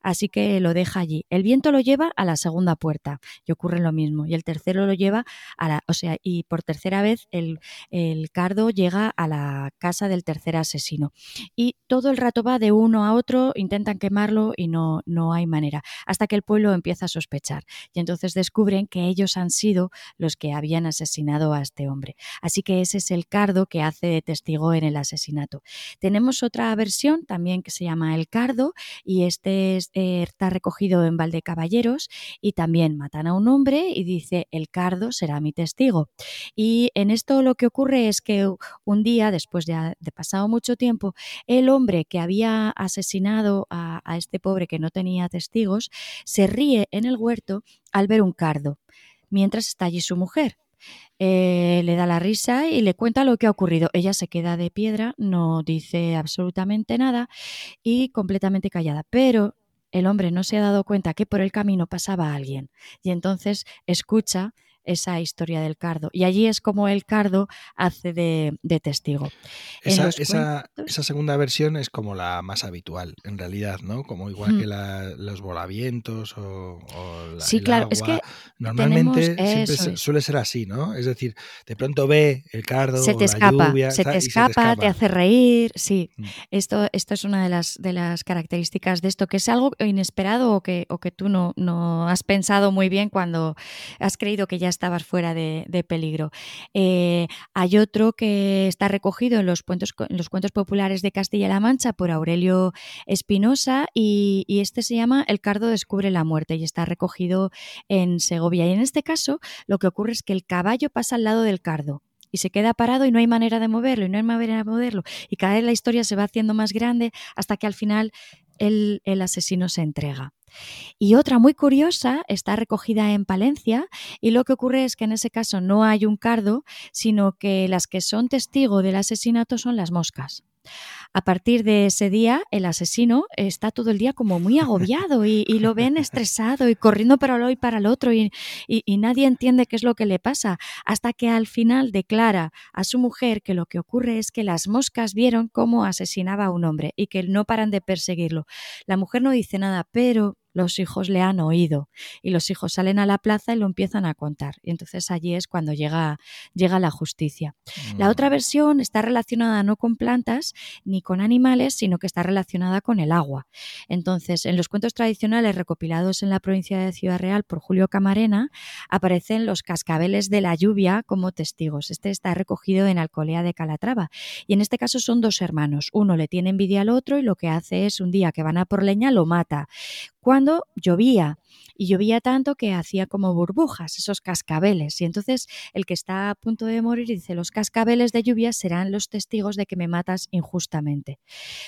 Speaker 4: Así que lo deja allí. El viento lo lleva a la segunda puerta y ocurre lo mismo. Y el tercero lo lleva a la, o sea, y por tercera vez el, cardo llega a la casa del tercer asesino. Y todo el rato va de uno a otro, intentan quemarlo y no, no hay manera, hasta que el pueblo empieza a sospechar. Y entonces descubren que ellos han sido los que habían asesinado a este hombre. Así que ese es el cardo que hace de testigo en el asesinato. Tenemos otra versión también que se llama El Cardo y este eh, está recogido en Valdecaballeros y también matan a un hombre y dice el Cardo será mi testigo. Y en esto lo que ocurre es que un día, después de, pasado mucho tiempo, el hombre que había asesinado a este pobre que no tenía testigos se ríe en el huerto al ver un cardo, mientras está allí su mujer. Eh, le da la risa y le cuenta lo que ha ocurrido. Ella se queda de piedra, no dice absolutamente nada y completamente callada. Pero el hombre no se ha dado cuenta que por el camino pasaba alguien y entonces escucha esa historia del cardo. Y allí es como el cardo hace de, testigo.
Speaker 1: Esa, esa, segunda versión es como la más habitual, en realidad, ¿no? Como igual que los volavientos o, la,
Speaker 4: Sí, claro, es que
Speaker 1: normalmente siempre suele ser así, ¿no? Es decir, de pronto ve el cardo,
Speaker 4: se te escapa, se, te escapa, te hace reír, sí. Mm. Esto, esto es una de las, de las características de esto, que es algo inesperado o que, o que tú no, no has pensado muy bien cuando has creído que ya estabas fuera de, peligro. Eh, hay otro que está recogido en los, cuentos, los cuentos populares de Castilla-La Mancha por Aurelio Espinosa y, este se llama El cardo descubre la muerte y está recogido en Segovia. Y en este caso lo que ocurre es que el caballo pasa al lado del cardo y se queda parado y no hay manera de moverlo y no hay manera de moverlo y cada vez la historia se va haciendo más grande hasta que al final el, asesino se entrega. Y otra muy curiosa está recogida en Palencia y lo que ocurre es que en ese caso no hay un cardo, sino que las que son testigo del asesinato son las moscas. A partir de ese día, el asesino está todo el día como muy agobiado y, lo ven estresado y corriendo para lo y para el otro y, y, nadie entiende qué es lo que le pasa, hasta que al final declara a su mujer que lo que ocurre es que las moscas vieron cómo asesinaba a un hombre y que no paran de perseguirlo. La mujer no dice nada, pero los hijos le han oído y los hijos salen a la plaza y lo empiezan a contar. Y entonces allí es cuando llega, llega la justicia. La otra mm. versión está relacionada no con plantas ni con animales, sino que está relacionada con el agua. Entonces, en los cuentos tradicionales recopilados en la provincia de Ciudad Real por Julio Camarena, aparecen los cascabeles de la lluvia como testigos. Este está recogido en Alcolea de Calatrava. Y en este caso son dos hermanos. Uno le tiene envidia al otro y lo que hace es un día que van a por leña lo mata cuando llovía y llovía tanto que hacía como burbujas, esos cascabeles. Y entonces el que está a punto de morir dice, los cascabeles de lluvia serán los testigos de que me matas injustamente.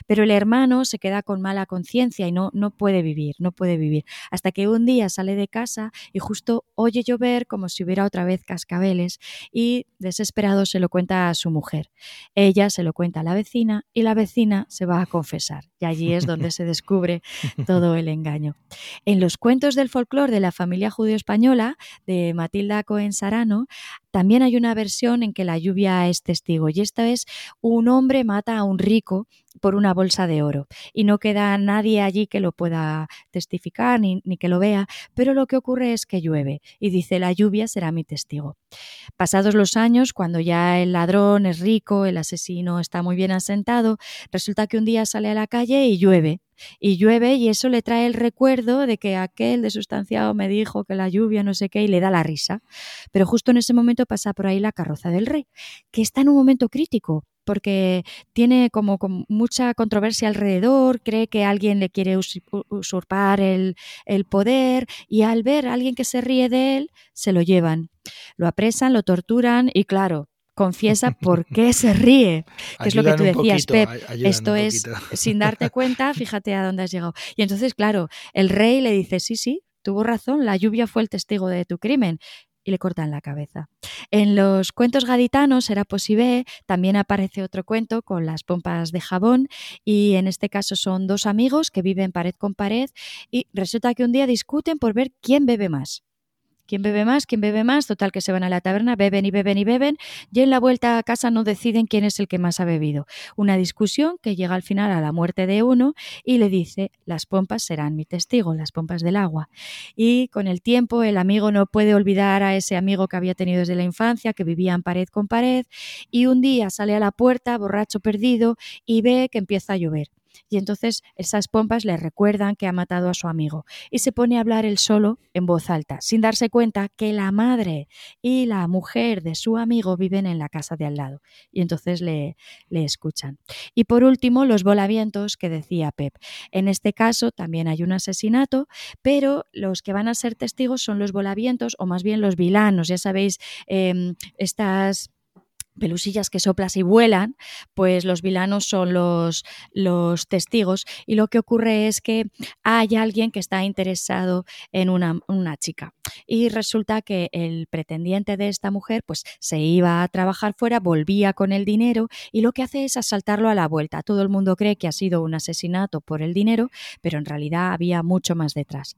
Speaker 4: Pero el hermano se queda con mala conciencia y no, no puede vivir, no puede vivir, hasta que un día sale de casa y justo oye llover como si hubiera otra vez cascabeles y desesperado se lo cuenta a su mujer. Ella se lo cuenta a la vecina y la vecina se va a confesar. Y allí es donde se descubre todo el engaño. En los cuentos del folclore de la familia judío-española de Matilda Cohen Sarano, también hay una versión en que la lluvia es testigo y esta es un hombre mata a un rico por una bolsa de oro y no queda nadie allí que lo pueda testificar ni, ni, que lo vea, pero lo que ocurre es que llueve y dice la lluvia será mi testigo. Pasados los años, cuando ya el ladrón es rico, el asesino está muy bien asentado, resulta que un día sale a la calle y llueve y llueve y eso le trae el recuerdo de que aquel de sustanciado me dijo que la lluvia no sé qué y le da la risa. Pero justo en ese momento esto pasa por ahí la carroza del rey, que está en un momento crítico, porque tiene como, mucha controversia alrededor, cree que alguien le quiere usurpar el, el, poder y al ver a alguien que se ríe de él, se lo llevan. Lo apresan, lo torturan y claro, confiesa por qué se ríe, que es lo que tú decías, Pep. Esto es, sin darte cuenta, fíjate a dónde has llegado. Y entonces, claro, el rey le dice, sí, sí, tuvo razón, la lluvia fue el testigo de tu crimen y le cortan la cabeza. En los cuentos gaditanos, era posible, también aparece otro cuento con las pompas de jabón y en este caso son dos amigos que viven pared con pared y resulta que un día discuten por ver quién bebe más. ¿Quién bebe más? ¿Quién bebe más? Total que se van a la taberna, beben y beben y beben, y en la vuelta a casa no deciden quién es el que más ha bebido. Una discusión que llega al final a la muerte de uno y le dice, las pompas serán mi testigo, las pompas del agua. Y con el tiempo el amigo no puede olvidar a ese amigo que había tenido desde la infancia, que vivían pared con pared, y un día sale a la puerta, borracho perdido, y ve que empieza a llover y entonces esas pompas le recuerdan que ha matado a su amigo y se pone a hablar él solo en voz alta, sin darse cuenta que la madre y la mujer de su amigo viven en la casa de al lado y entonces le, le escuchan. Y por último, los volavientos que decía Pep. En este caso también hay un asesinato, pero los que van a ser testigos son los volavientos o más bien los vilanos, ya sabéis, em, estas pelusillas que soplas y vuelan, pues los vilanos son los, los testigos y lo que ocurre es que hay alguien que está interesado en una, una, chica y resulta que el pretendiente de esta mujer pues se iba a trabajar fuera, volvía con el dinero y lo que hace es asaltarlo a la vuelta. Todo el mundo cree que ha sido un asesinato por el dinero, pero en realidad había mucho más detrás.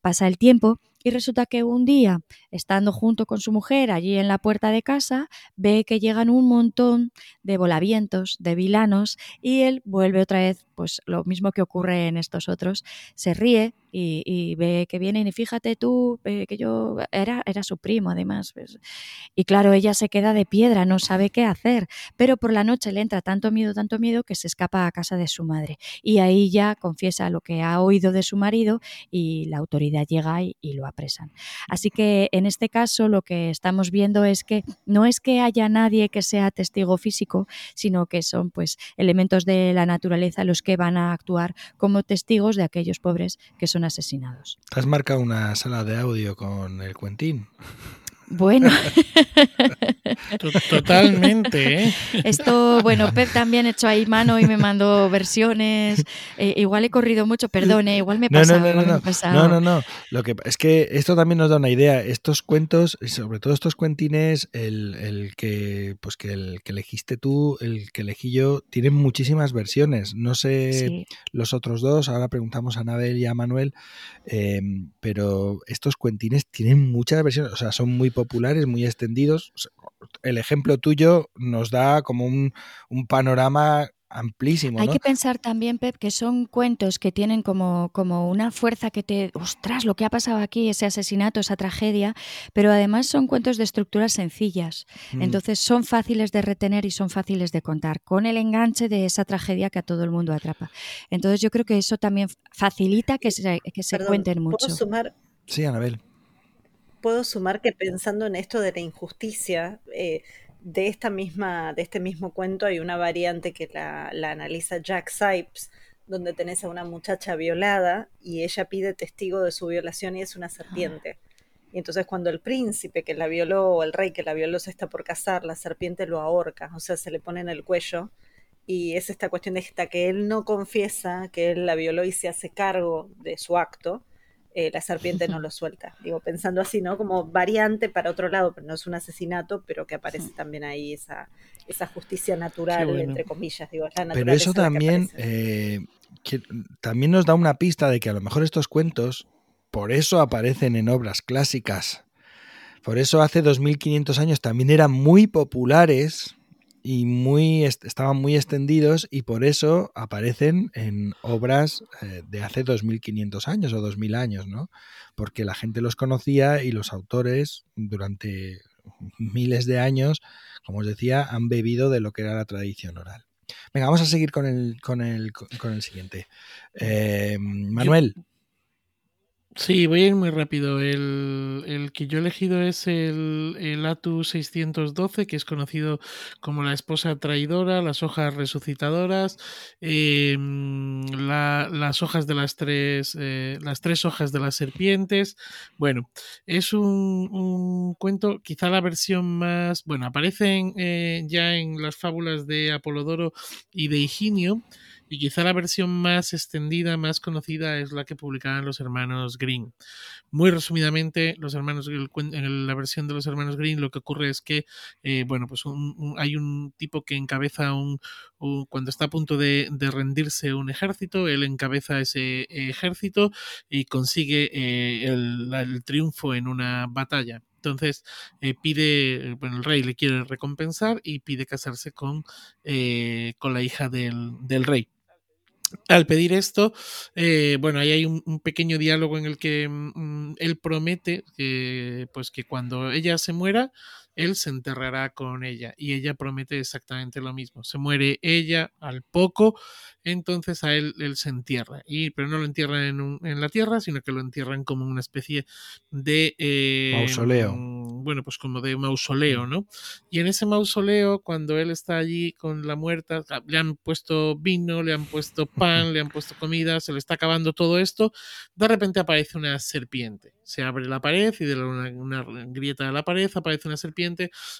Speaker 4: Pasa el tiempo y resulta que un día, estando junto con su mujer allí en la puerta de casa, ve que llegan un montón de volavientos, de vilanos, y él vuelve otra vez, pues lo mismo que ocurre en estos otros, se ríe y, ve que vienen y fíjate tú que yo era, era su primo además. Pues, y claro, ella se queda de piedra, no sabe qué hacer, pero por la noche le entra tanto miedo, tanto miedo que se escapa a casa de su madre y ahí ya confiesa lo que ha oído de su marido y la autoridad llega y, y lo apresan. Así que en este caso lo que estamos viendo es que no es que haya nadie que sea testigo físico, sino que son pues elementos de la naturaleza los que van a actuar como testigos de aquellos pobres que son asesinados.
Speaker 1: has marcado una sala de audio con el Cuentín?
Speaker 4: Bueno.
Speaker 3: Totalmente, ¿eh?
Speaker 4: Esto, bueno, Pep también hecho ahí mano y me mandó versiones. Eh, igual he corrido mucho, perdone, igual me he pasado.
Speaker 1: No, no, no, no, no, no, Lo que es que esto también nos da una idea. Estos cuentos, sobre todo estos cuentines, el, el que pues que el que elegiste tú, el que elegí yo, tienen muchísimas versiones. No sé los otros dos, ahora preguntamos a Anabel y a Manuel, eh, pero estos cuentines tienen muchas versiones, o sea, son muy populares, muy extendidos. El ejemplo tuyo nos da como un, panorama amplísimo.
Speaker 4: Hay que pensar también, Pep, que son cuentos que tienen como, como una fuerza que te, ostras, lo que ha pasado aquí, ese asesinato, esa tragedia, pero además son cuentos de estructuras sencillas. Mm. Entonces son fáciles de retener y son fáciles de contar, con el enganche de esa tragedia que a todo el mundo atrapa. Entonces yo creo que eso también facilita que se, que se cuenten mucho.
Speaker 2: sumar?
Speaker 1: Sí, Anabel
Speaker 2: puedo sumar que pensando en esto de la injusticia, eh, de esta misma, de este mismo cuento hay una variante que la, analiza Jack Sipes, donde tenés a una muchacha violada y ella pide testigo de su violación y es una serpiente. Y entonces cuando el príncipe que la violó o el rey que la violó se está por casar, la serpiente lo ahorca, o sea, se le pone en el cuello. Y es esta cuestión de esta que él no confiesa que él la violó y se hace cargo de su acto eh, la serpiente no lo suelta. Digo, pensando así, ¿no? Como variante para otro lado, pero no es un asesinato, pero que aparece también ahí esa, esa justicia natural, entre comillas, digo,
Speaker 1: Pero eso también, eh, también nos da una pista de que a lo mejor estos cuentos, por eso aparecen en obras clásicas. Por eso hace 2500 años también eran muy populares y muy estaban muy extendidos y por eso aparecen en obras eh, de hace 2500 años o 2000 años, ¿no? Porque la gente los conocía y los autores durante miles de años, como os decía, han bebido de lo que era la tradición oral. Venga, vamos a seguir con el, con el, con el siguiente. Eh, Manuel.
Speaker 3: Sí, voy a ir muy rápido. El, que yo he elegido es el, el, ATU 612, que es conocido como la esposa traidora, las hojas resucitadoras, em, las hojas de las tres, eh, las tres hojas de las serpientes. Bueno, es un, cuento, quizá la versión más, bueno, aparecen eh, ya en las fábulas de Apolodoro y de Higinio. Y quizá la versión más extendida, más conocida, es la que publicaban los hermanos Green. Muy resumidamente, los hermanos en la versión de los hermanos Green lo que ocurre es que, eh, bueno, pues hay un tipo que encabeza un, cuando está a punto de, rendirse un ejército, él encabeza ese ejército y consigue eh, el, triunfo en una batalla. Entonces eh, pide, bueno, el rey le quiere recompensar y pide casarse con, con la hija del, del rey al pedir esto, eh, bueno, ahí hay un, pequeño diálogo en el que mm, él promete que, pues que cuando ella se muera, él se enterrará con ella y ella promete exactamente lo mismo. Se muere ella al poco, entonces a él, él se entierra, y, pero no lo entierran en, en la tierra, sino que lo entierran como una especie de...
Speaker 1: Eh, mausoleo.
Speaker 3: Mm, bueno, pues como de mausoleo, ¿no? Y en ese mausoleo, cuando él está allí con la muerta, le han puesto vino, le han puesto pan, le han puesto comida, se le está acabando todo esto, de repente aparece una serpiente se abre la pared y de una, grieta de la pared aparece una serpiente.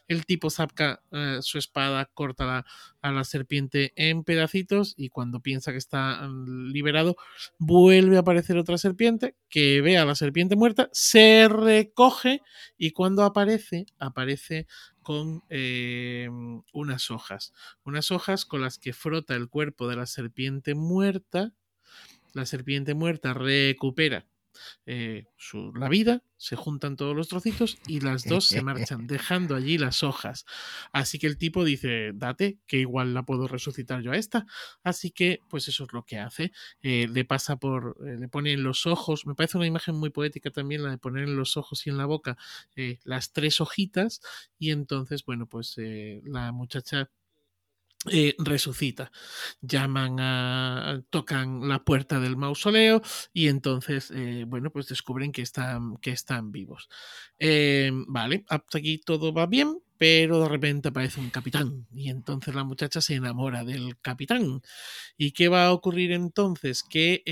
Speaker 3: El tipo saca eh, su espada, corta a la serpiente en pedacitos y cuando piensa que está mm, liberado, vuelve a aparecer otra serpiente que ve a la serpiente muerta, se recoge y cuando aparece, aparece con eh, unas hojas. Unas hojas con las que frota el cuerpo de la serpiente muerta. La serpiente muerta recupera eh, la vida, se juntan todos los trocitos y las dos se marchan, dejando allí las hojas. Así que el tipo dice, date, que igual la puedo resucitar yo a esta. Así que, pues eso es lo que hace. Eh, le pasa por, eh, le pone en los ojos, me parece una imagen muy poética también la de poner en los ojos y en la boca las tres hojitas y entonces, bueno, pues la muchacha eh, resucita. Llaman a. tocan la puerta del mausoleo y entonces, eh, bueno, pues descubren que están, que están vivos. Eh, vale, hasta aquí todo va bien, pero de repente aparece un capitán y entonces la muchacha se enamora del capitán. ¿Y qué va a ocurrir entonces? Que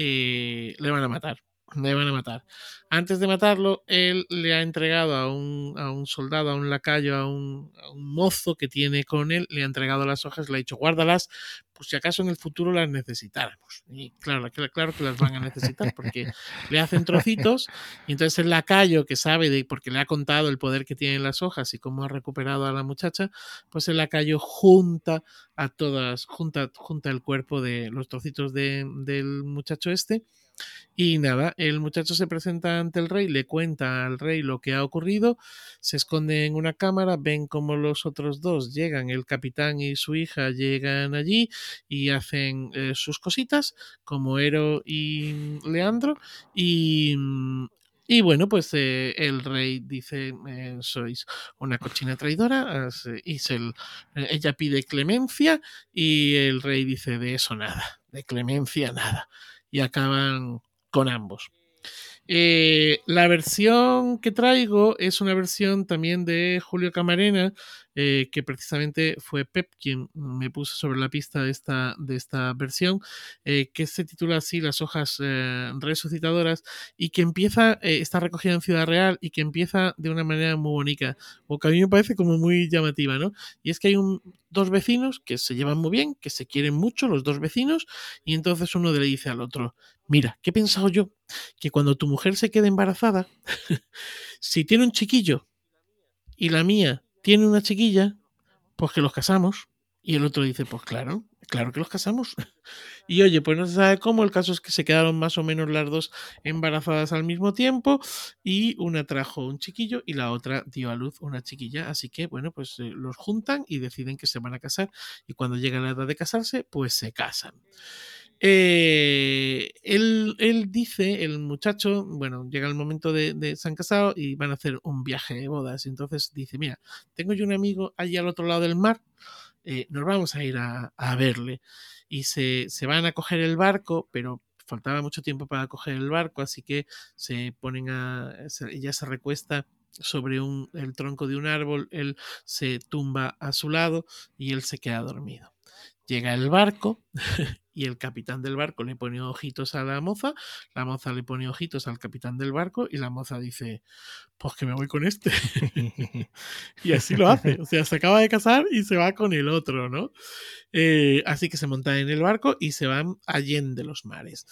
Speaker 3: le van a matar le van a matar. Antes de matarlo, él le ha entregado a un, a un soldado, a un lacayo, a un, mozo que tiene con él, le ha entregado las hojas, le ha dicho guárdalas, pues si acaso en el futuro las necesitáramos. Y claro, claro que las van a necesitar, porque le hacen trocitos, y entonces el lacayo que sabe, de, porque le ha contado el poder que tienen las hojas y cómo ha recuperado a la muchacha, pues el lacayo junta a todas, junta, junta el cuerpo de los trocitos de, del muchacho este y nada, el muchacho se presenta ante el rey, le cuenta al rey lo que ha ocurrido, se esconde en una cámara, ven como los otros dos llegan, el capitán y su hija llegan allí y hacen eh, sus cositas, como Ero y Leandro, y, mm, y bueno, pues eh, el rey dice, eh, sois una cochina traidora, y ella pide clemencia y el rey dice, de eso nada, de clemencia nada y acaban con ambos. Eh, la versión que traigo es una versión también de Julio Camarena, eh, que precisamente fue Pep quien me puso sobre la pista de esta, de esta versión, eh, que se titula así Las hojas eh, resucitadoras y que empieza, está recogida en Ciudad Real y que empieza de una manera muy bonita, o que a mí me parece como muy llamativa, ¿no? Y es que hay un, dos vecinos que se llevan muy bien, que se quieren mucho, los dos vecinos, y entonces uno le dice al otro, mira, ¿qué he pensado yo? Que cuando tu mujer se quede embarazada, si tiene un chiquillo y la mía tiene una chiquilla, pues que los casamos. Y el otro dice, pues claro, claro que los casamos. Y oye, pues no se sabe cómo, el caso es que se quedaron más o menos las dos embarazadas al mismo tiempo y una trajo un chiquillo y la otra dio a luz una chiquilla. Así que, bueno, pues eh, los juntan y deciden que se van a casar y cuando llega la edad de casarse, pues se casan. Eh, él, dice, el muchacho, bueno, llega el momento de, de, se han casado y van a hacer un viaje de bodas. Entonces dice, mira, tengo yo un amigo allí al otro lado del mar, eh, nos vamos a ir a, verle. Y se, se, van a coger el barco, pero faltaba mucho tiempo para coger el barco, así que se ponen a. ella se recuesta sobre un, el tronco de un árbol, él se tumba a su lado y él se queda dormido. Llega el barco y el capitán del barco le pone ojitos a la moza, la moza le pone ojitos al capitán del barco y la moza dice, pues que me voy con este. y así lo hace, o sea, se acaba de casar y se va con el otro, ¿no? Eh, así que se monta en el barco y se van allende los mares.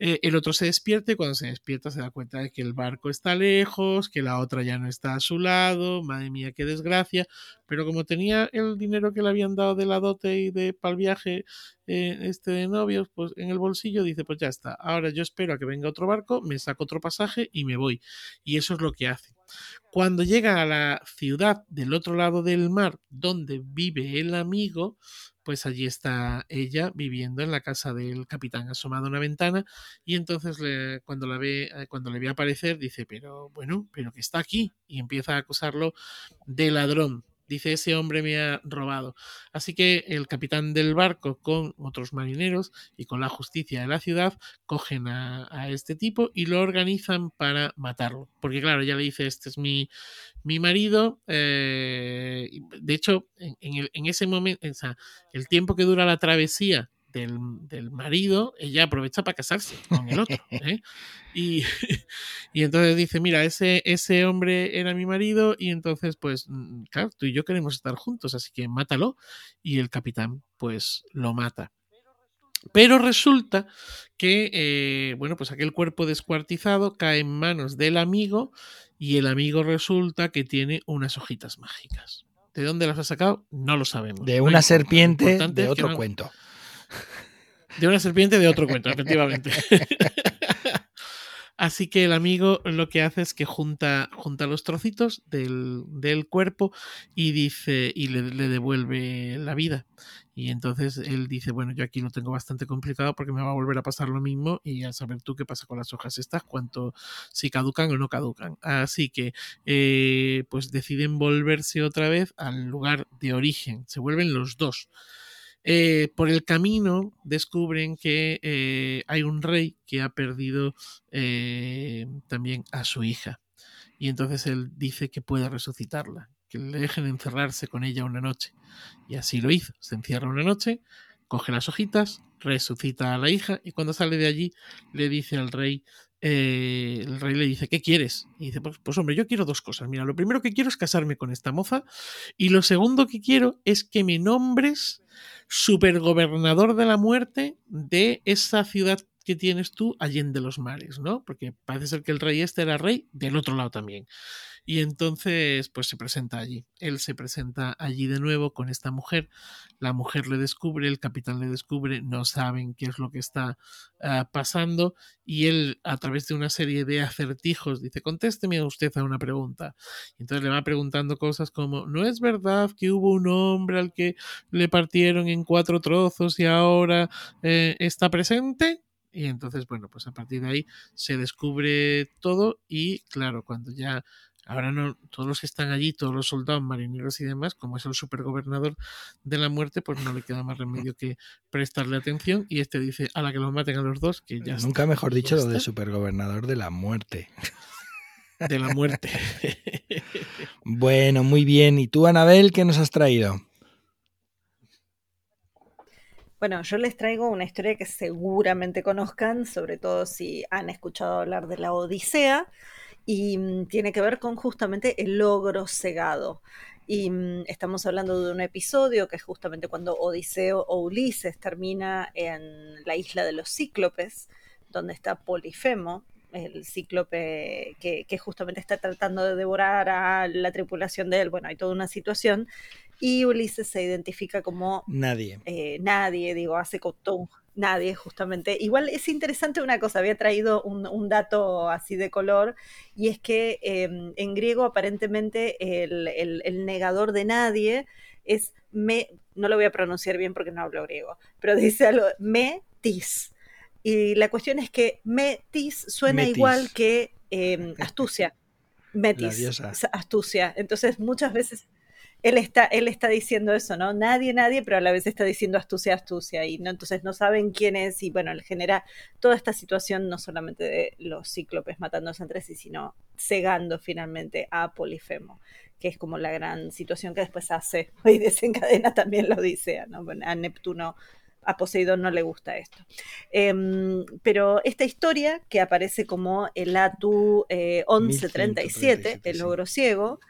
Speaker 3: Eh, el otro se despierta y cuando se despierta se da cuenta de que el barco está lejos, que la otra ya no está a su lado, madre mía, qué desgracia, pero como tenía el dinero que le habían dado de la dote y de para el viaje eh, este de novios, pues en el bolsillo dice, pues ya está, ahora yo espero a que venga otro barco, me saco otro pasaje y me voy. Y eso es lo que hace. Cuando llega a la ciudad del otro lado del mar, donde vive el amigo, pues allí está ella viviendo en la casa del capitán, asomada a una ventana, y entonces cuando la ve, eh, cuando le ve aparecer, dice, pero bueno, pero que está aquí, y empieza a acusarlo de ladrón, Dice, ese hombre me ha robado. Así que el capitán del barco con otros marineros y con la justicia de la ciudad cogen a, este tipo y lo organizan para matarlo. Porque claro, ya le dice, este es mi, mi marido. Eh, de hecho, en, ese momento, el tiempo que dura la travesía del, marido, ella aprovecha para casarse con el otro. ¿eh? Y, y, entonces dice, mira, ese, ese hombre era mi marido y entonces, pues, mm, claro, tú y yo queremos estar juntos, así que mátalo. Y el capitán, pues, lo mata. Pero resulta que, eh, bueno, pues aquel cuerpo descuartizado cae en manos del amigo y el amigo resulta que tiene unas hojitas mágicas. ¿De dónde las ha sacado? No lo sabemos.
Speaker 1: De una serpiente de otro cuento.
Speaker 3: De una serpiente de otro cuento, efectivamente. Así que el amigo lo que hace es que junta, junta los trocitos del, del cuerpo y dice y le, le, devuelve la vida. Y entonces él dice, bueno, yo aquí lo tengo bastante complicado porque me va a volver a pasar lo mismo y a saber tú qué pasa con las hojas estas, cuánto, si caducan o no caducan. Así que eh, pues deciden volverse otra vez al lugar de origen. Se vuelven los dos. Eh, por el camino descubren que eh, hay un rey que ha perdido eh, también a su hija. Y entonces él dice que puede resucitarla, que le dejen encerrarse con ella una noche. Y así lo hizo. Se encierra una noche, coge las hojitas, resucita a la hija y cuando sale de allí le dice al rey, el rey le dice, ¿qué quieres? Y dice, pues, pues, hombre, yo quiero dos cosas. Mira, lo primero que quiero es casarme con esta moza y lo segundo que quiero es que me nombres supergobernador de la muerte de esa ciudad que tienes tú allende los mares, ¿no? Porque parece ser que el rey este era rey del otro lado también. Y entonces, pues se presenta allí. Él se presenta allí de nuevo con esta mujer. La mujer le descubre, el capitán le descubre, no saben qué es lo que está uh, pasando. Y él, a través de una serie de acertijos, dice: Contésteme usted a una pregunta. Y entonces le va preguntando cosas como: ¿No es verdad que hubo un hombre al que le partieron en cuatro trozos y ahora eh, está presente? Y entonces, bueno, pues a partir de ahí se descubre todo y claro, cuando ya Ahora no, todos los que están allí, todos los soldados, marineros y demás, como es el supergobernador de la muerte, pues no le queda más remedio que prestarle atención. Y este dice, a la que los maten a los dos, que ya
Speaker 1: Nunca mejor dicho lo de supergobernador de la muerte.
Speaker 3: De la muerte.
Speaker 1: bueno, muy bien. ¿Y tú, Anabel, qué nos has traído?
Speaker 2: Bueno, yo les traigo una historia que seguramente conozcan, sobre todo si han escuchado hablar de la Odisea y mm, tiene que ver con justamente el logro cegado. Y mm, estamos hablando de un episodio que es justamente cuando Odiseo o Ulises termina en la isla de los cíclopes, donde está Polifemo, el cíclope que, justamente está tratando de devorar a la tripulación de él. Bueno, hay toda una situación. Y Ulises se identifica como
Speaker 1: nadie.
Speaker 2: Eh, nadie, digo, hace todo Nadie, justamente. Igual es interesante una cosa, había traído un, dato así de color, y es que em, en griego aparentemente el, negador de nadie es me, no lo voy a pronunciar bien porque no hablo griego, pero dice algo, metis. Y la cuestión es que metis suena igual que em, astucia. Metis, astucia. Entonces muchas veces él está, él está diciendo eso, ¿no? Nadie, nadie, pero a la vez está diciendo astucia, astucia, y no, entonces no saben quién es, y bueno, le genera toda esta situación, no solamente de los cíclopes matándose entre sí, sino cegando finalmente a Polifemo, que es como la gran situación que después hace y desencadena también la Odisea, ¿no? a Neptuno a Poseidón no le gusta esto. Em, pero esta historia, que aparece como el Atu 1137, el logro ciego,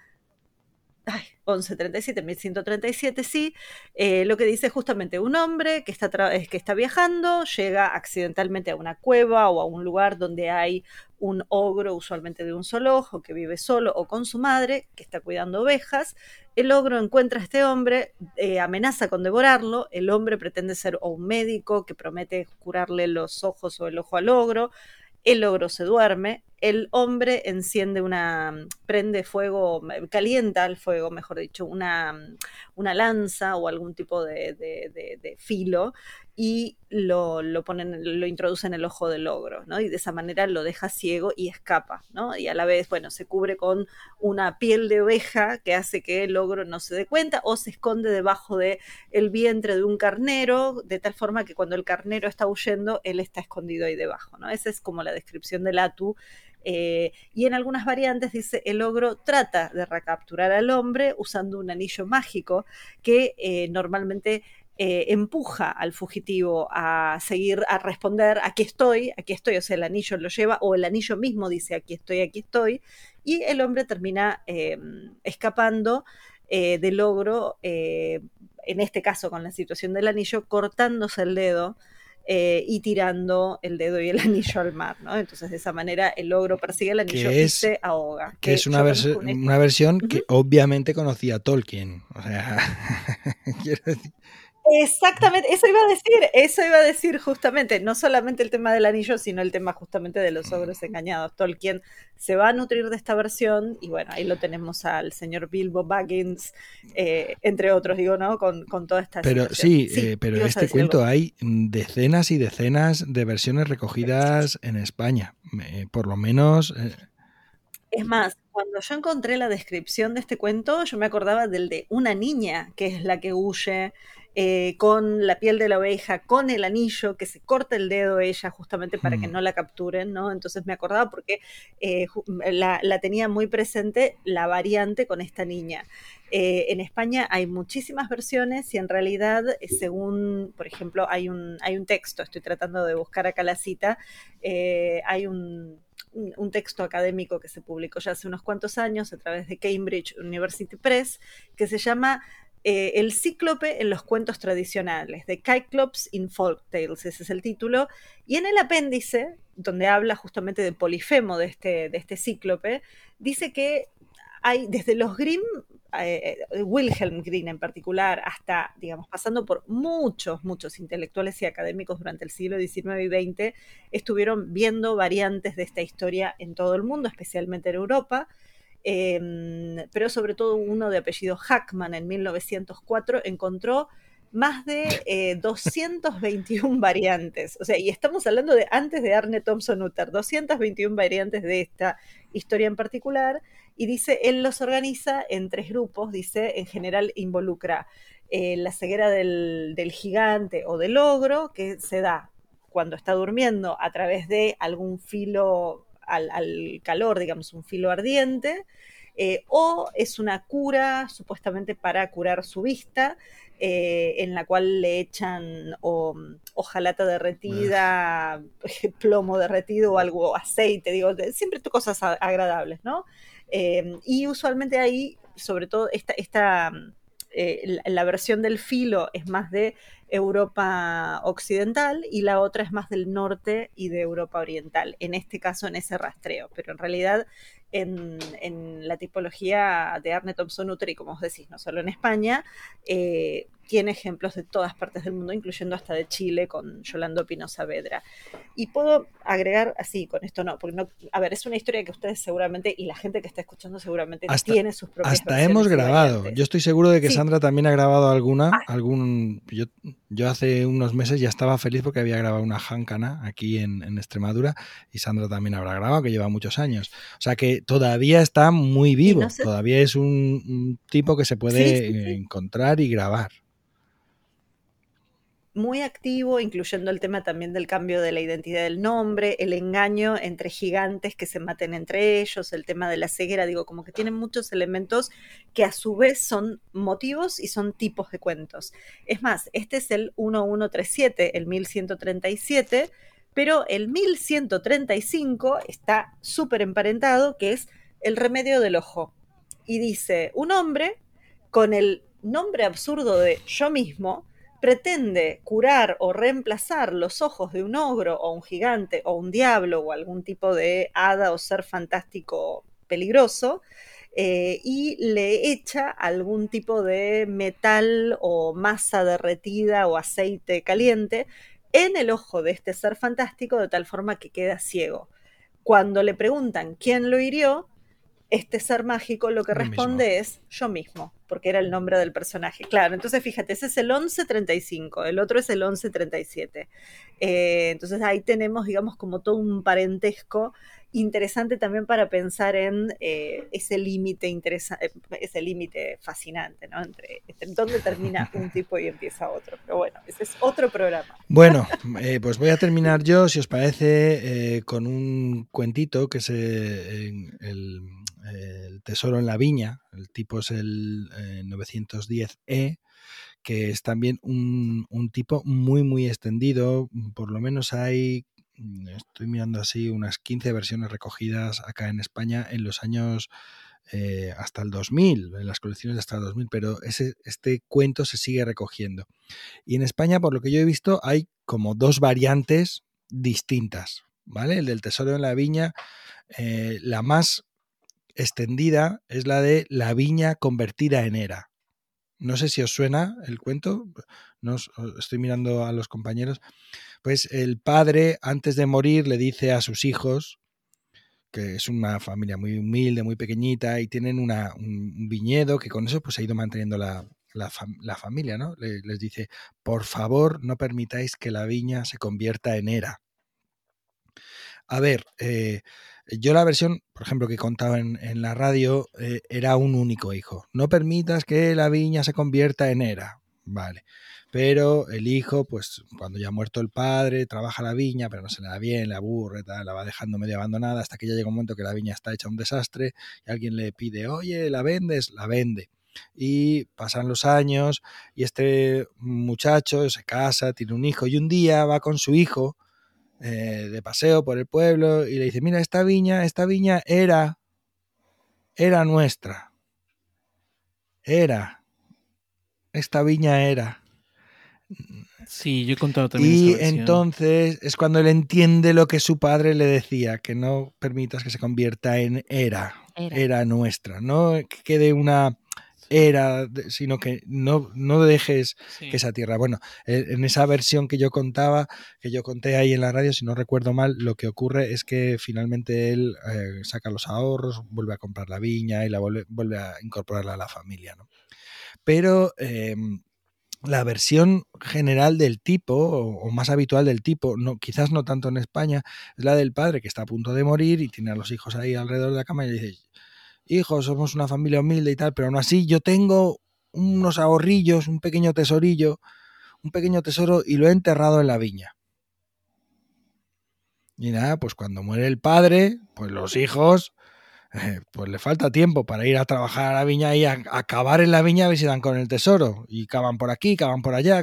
Speaker 2: ay, 1137, 1137, sí, eh, lo que dice justamente un hombre que está, que está viajando, llega accidentalmente a una cueva o a un lugar donde hay un ogro, usualmente de un solo ojo, que vive solo o con su madre, que está cuidando ovejas. El ogro encuentra a este hombre, eh, amenaza con devorarlo, el hombre pretende ser o un médico que promete curarle los ojos o el ojo al ogro, el ogro se duerme, el hombre enciende una, prende fuego, calienta el fuego, mejor dicho, una, una lanza o algún tipo de, de filo y lo, lo, ponen, lo introduce en el ojo del ogro, ¿no? Y de esa manera lo deja ciego y escapa, ¿no? Y a la vez, bueno, se cubre con una piel de oveja que hace que el ogro no se dé cuenta o se esconde debajo del el vientre de un carnero, de tal forma que cuando el carnero está huyendo, él está escondido ahí debajo, ¿no? Esa es como la descripción del Atu eh, y en algunas variantes dice el ogro trata de recapturar al hombre usando un anillo mágico que eh, normalmente eh, empuja al fugitivo a seguir, a responder, aquí estoy, aquí estoy, o sea, el anillo lo lleva, o el anillo mismo dice, aquí estoy, aquí estoy, y el hombre termina em, escapando del ogro, en este caso con la situación del anillo, cortándose el dedo eh, y tirando el dedo y el anillo al mar, ¿no? Entonces de esa manera el ogro persigue el anillo y se ahoga.
Speaker 1: Que, es una, una versión que obviamente conocía Tolkien. O sea, quiero decir.
Speaker 2: Exactamente, eso iba a decir, eso iba a decir justamente, no solamente el tema del anillo, sino el tema justamente de los ogros engañados. Tolkien se va a nutrir de esta versión y bueno, ahí lo tenemos al señor Bilbo Baggins, eh, entre otros, digo, ¿no? Con, con toda esta...
Speaker 1: Pero sí, eh, pero en este cuento hay decenas y decenas de versiones recogidas en España, por lo menos... Eh,
Speaker 2: es más, cuando yo encontré la descripción de este cuento, yo me acordaba del de una niña que es la que huye eh, con la piel de la oveja, con el anillo, que se corta el dedo ella justamente para que mm. no la capturen, ¿no? Entonces me acordaba porque eh, la, tenía muy presente la variante con esta niña. Eh, en España hay muchísimas versiones y en realidad, según, por ejemplo, hay un, hay un texto, estoy tratando de buscar acá la cita, hay un, un texto académico que se publicó ya hace unos cuantos años a través de Cambridge University Press, que se llama eh, el cíclope en los cuentos tradicionales, de Cyclops in Folk Tales, ese es el título, y en el apéndice, donde habla justamente de Polifemo, de este, de este cíclope, dice que hay desde los Grimm, eh, Wilhelm Grimm en particular, hasta, digamos, pasando por muchos, muchos intelectuales y académicos durante el siglo XIX y XX, estuvieron viendo variantes de esta historia en todo el mundo, especialmente en Europa, Em, pero sobre todo uno de apellido Hackman en 1904 encontró más de 221 eh, variantes. O sea, y estamos hablando de antes de Arne Thompson Utter, 221 variantes de esta historia en particular. Y dice, él los organiza en tres grupos, dice, en general involucra eh, la ceguera del, gigante o del ogro, que se da cuando está durmiendo a través de algún filo al, calor, digamos, un filo ardiente, eh, o es una cura supuestamente para curar su vista, eh, en la cual le echan o, hojalata derretida, plomo derretido o algo, aceite, digo, siempre cosas agradables, ¿no? Eh, y usualmente ahí, sobre todo, esta, esta la versión del filo es más de Europa occidental y la otra es más del norte y de Europa oriental, en este caso en ese rastreo, pero en realidad en, la tipología de Arne Thompson Uteri, como os decís, no solo en España, eh, tiene ejemplos de todas partes del mundo, incluyendo hasta de Chile con Yolando Pino Saavedra. Y puedo agregar así, con esto no, porque no, a ver, es una historia que ustedes seguramente, y la gente que está escuchando seguramente tiene sus propias
Speaker 1: Hasta hemos grabado. Yo estoy seguro de que Sandra también ha grabado alguna, ah. algún, yo, Yo hace unos meses ya estaba feliz porque había grabado una jáncana aquí en, Extremadura y Sandra también habrá grabado, que lleva muchos años. O sea que todavía está muy vivo, todavía es un, tipo que se puede encontrar y grabar
Speaker 2: muy activo, incluyendo el tema también del cambio de la identidad del nombre, el engaño entre gigantes que se maten entre ellos, el tema de la ceguera, digo, como que tienen muchos elementos que a su vez son motivos y son tipos de cuentos. Es más, este es el 1137, el 1137, pero el 1135 está súper emparentado, que es el remedio del ojo. Y dice, un hombre con el nombre absurdo de yo mismo, pretende curar o reemplazar los ojos de un ogro o un gigante o un diablo o algún tipo de hada o ser fantástico peligroso, eh, y le echa algún tipo de metal o masa derretida o aceite caliente en el ojo de este ser fantástico de tal forma que queda ciego. Cuando le preguntan quién lo hirió, este ser mágico lo que responde es yo mismo, porque era el nombre del personaje. Claro, entonces fíjate, ese es el 1135, el otro es el 1137. Eh, entonces ahí tenemos, digamos, como todo un parentesco interesante también para pensar en eh, ese límite interesante, ese límite fascinante, ¿no? Entre, dónde termina un tipo y empieza otro. Pero bueno, ese es otro programa.
Speaker 1: Bueno, eh, pues voy a terminar yo, si os parece, con un cuentito que es el el Tesoro en la Viña, el tipo es el 910E, eh, que es también un, tipo muy, muy extendido. Por lo menos hay, mm, estoy mirando así, unas 15 versiones recogidas acá en España en los años eh, hasta el 2000, en las colecciones de hasta el 2000, pero ese, este cuento se sigue recogiendo. Y en España, por lo que yo he visto, hay como dos variantes distintas, ¿vale? El del Tesoro en la Viña, eh, la más extendida es la de La viña convertida en era. No sé si os suena el cuento, no estoy mirando a los compañeros. Pues el padre, antes de morir, le dice a sus hijos, que es una familia muy humilde, muy pequeñita, y tienen una, un viñedo que con eso pues ha ido manteniendo la, la, familia, ¿no? les dice, por favor, no permitáis que la viña se convierta en era. A ver, eh, yo la versión, por ejemplo, que contaba en, la radio, eh, era un único hijo. No permitas que la viña se convierta en era. Vale. Pero el hijo, pues cuando ya ha muerto el padre, trabaja la viña, pero no se le da bien, la aburre, la va dejando medio abandonada hasta que ya llega un momento que la viña está hecha un desastre y alguien le pide, oye, ¿la vendes? La vende. Y pasan los años y este muchacho se casa, tiene un hijo y un día va con su hijo eh, de paseo por el pueblo y le dice, mira, esta viña, esta viña era, era nuestra. Era. Esta viña era.
Speaker 3: Sí, yo he contado también.
Speaker 1: Y entonces es cuando él entiende lo que su padre le decía, que no permitas que se convierta en era, era, era nuestra, no que quede una era, sino que no, no dejes que esa tierra. Bueno, e, en esa versión que yo contaba, que yo conté ahí en la radio, si no recuerdo mal, lo que ocurre es que finalmente él eh, saca los ahorros, vuelve a comprar la viña y la vuelve, vuelve a incorporarla a la familia. ¿no? Pero em, la versión general del tipo, o, más habitual del tipo, no, quizás no tanto en España, es la del padre que está a punto de morir y tiene a los hijos ahí alrededor de la cama y le dice, hijos, somos una familia humilde y tal, pero aún así yo tengo unos ahorrillos, un pequeño tesorillo, un pequeño tesoro y lo he enterrado en la viña. Y nada, pues cuando muere el padre, pues los hijos pues le falta tiempo para ir a trabajar a la viña y a, acabar en la viña a ver si dan con el tesoro. Y cavan por aquí, cavan por allá.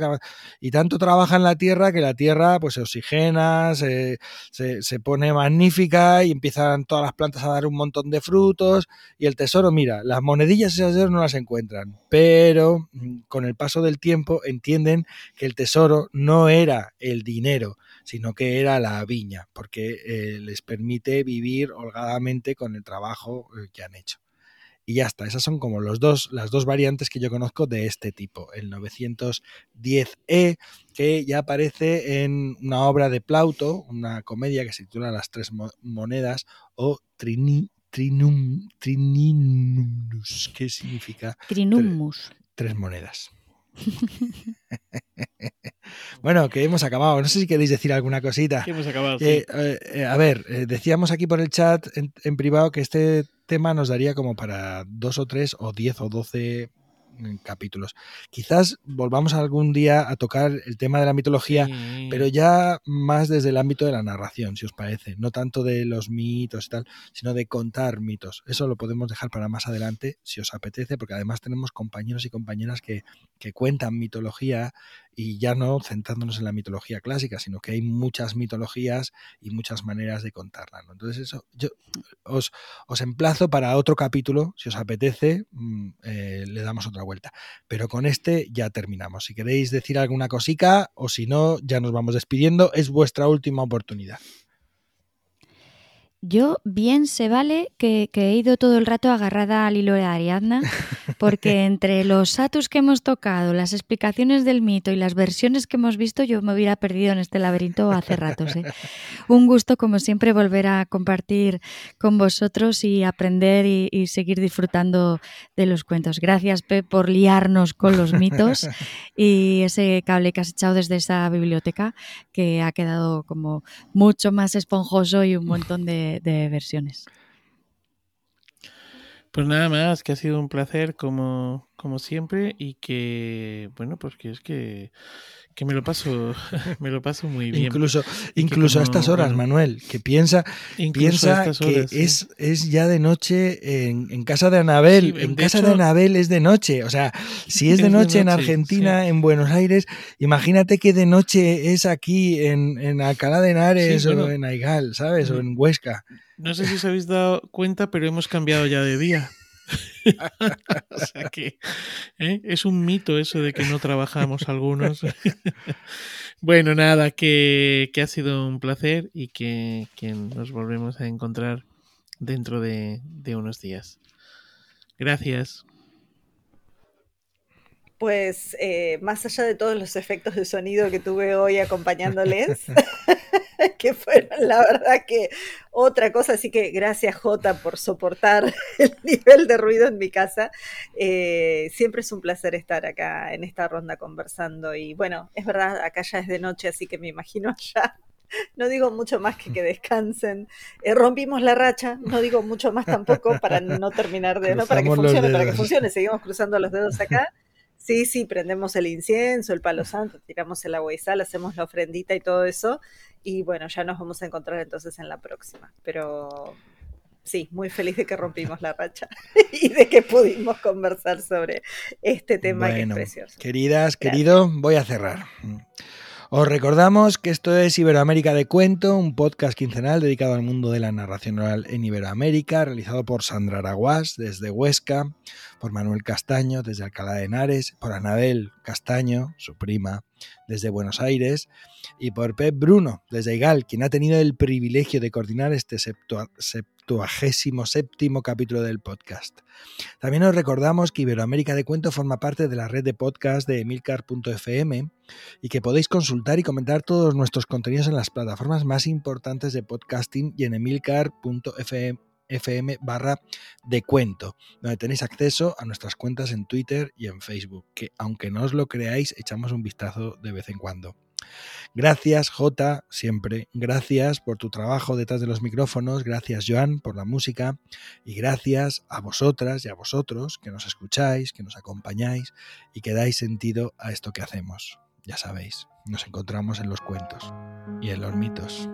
Speaker 1: Y tanto trabaja en la tierra que la tierra pues se oxigena, se, se, pone magnífica y empiezan todas las plantas a dar un montón de frutos. Y el tesoro, mira, las monedillas esas no las encuentran. Pero mm, con el paso del tiempo entienden que el tesoro no era el dinero, sino que era la viña, porque eh, les permite vivir holgadamente con el trabajo eh, que han hecho. Y ya está, esas son como los dos, las dos variantes que yo conozco de este tipo. El 910E, que ya aparece en una obra de Plauto, una comedia que se titula Las tres monedas o Trini, Trinum, Trininus, ¿qué significa?
Speaker 4: Trinumus.
Speaker 1: tres monedas. Bueno, que hemos acabado. No sé si queréis decir alguna cosita.
Speaker 3: hemos acabado.
Speaker 1: Eh, eh, a ver, decíamos aquí por el chat en, privado que este tema nos daría como para dos o tres o diez o doce capítulos. Quizás volvamos algún día a tocar el tema de la mitología, pero ya más desde el ámbito de la narración, si os parece. No tanto de los mitos y tal, sino de contar mitos. Eso lo podemos dejar para más adelante, si os apetece, porque además tenemos compañeros y compañeras que, que cuentan mitología y ya no centrándonos en la mitología clásica, sino que hay muchas mitologías y muchas maneras de contarla. Entonces eso, yo os, os, emplazo para otro capítulo, si os apetece, mm, eh, le damos otra vuelta. Pero con este ya terminamos. Si queréis decir alguna cosica o si no, ya nos vamos despidiendo. Es vuestra última oportunidad.
Speaker 4: Yo bien se vale que, he ido todo el rato agarrada al hilo de Ariadna, porque entre los satus que hemos tocado, las explicaciones del mito y las versiones que hemos visto, yo me hubiera perdido en este laberinto hace ratos. ¿eh? Un gusto, como siempre, volver a compartir con vosotros y aprender y, seguir disfrutando de los cuentos. Gracias, Pep, por liarnos con los mitos y ese cable que has echado desde esa biblioteca, que ha quedado como mucho más esponjoso y un montón de versiones.
Speaker 3: Pues nada más, que ha sido un placer como, como siempre y que, bueno, pues que es que, que me lo paso me lo paso muy bien.
Speaker 1: Incluso, incluso a estas horas, Manuel, que piensa, piensa que es, es ya de noche en, casa de Anabel. en casa de Anabel es de noche. O sea, si es de noche, en Argentina, en Buenos Aires, imagínate que de noche es aquí en, en Alcalá de Henares o en Aigal, ¿sabes? O en Huesca.
Speaker 3: No sé si os habéis dado cuenta, pero hemos cambiado ya de día. o sea que ¿eh? es un mito eso de que no trabajamos algunos. bueno, nada, que, ha sido un placer y que, nos volvemos a encontrar dentro de, de unos días. Gracias.
Speaker 2: Pues eh, más allá de todos los efectos de sonido que tuve hoy acompañándoles, que fueron la verdad que otra cosa, así que gracias Jota por soportar el nivel de ruido en mi casa. Eh, siempre es un placer estar acá en esta ronda conversando y bueno, es verdad, acá ya es de noche, así que me imagino allá no digo mucho más que que descansen. Eh, rompimos la racha, no digo mucho más tampoco para no terminar de, no para que funcione, para que funcione, seguimos cruzando los dedos acá. Sí, sí, prendemos el incienso, el palo santo, tiramos el agua y sal, hacemos la ofrendita y todo eso. Y bueno, ya nos vamos a encontrar entonces en la próxima. Pero sí, muy feliz de que rompimos la racha y de que pudimos conversar sobre este tema que es precioso.
Speaker 1: Queridas, querido, voy a cerrar. Os recordamos que esto es Iberoamérica de Cuento, un podcast quincenal dedicado al mundo de la narración oral en Iberoamérica, realizado por Sandra Araguás desde Huesca, por Manuel Castaño desde Alcalá de Henares, por Anabel Castaño, su prima, desde Buenos Aires, y por Pep Bruno desde Igal, quien ha tenido el privilegio de coordinar este septuagésimo séptimo capítulo del podcast. También os recordamos que Iberoamérica de Cuento forma parte de la red de podcast de emilcar.fm y que podéis consultar y comentar todos nuestros contenidos en las plataformas más importantes de podcasting y en emilcar.fm fm barra de cuento, donde tenéis acceso a nuestras cuentas en Twitter y en Facebook, que aunque no os lo creáis, echamos un vistazo de vez en cuando. Gracias, J, siempre. Gracias por tu trabajo detrás de los micrófonos. Gracias, Joan, por la música. Y gracias a vosotras y a vosotros que nos escucháis, que nos acompañáis y que dais sentido a esto que hacemos. Ya sabéis, nos encontramos en los cuentos y en los mitos.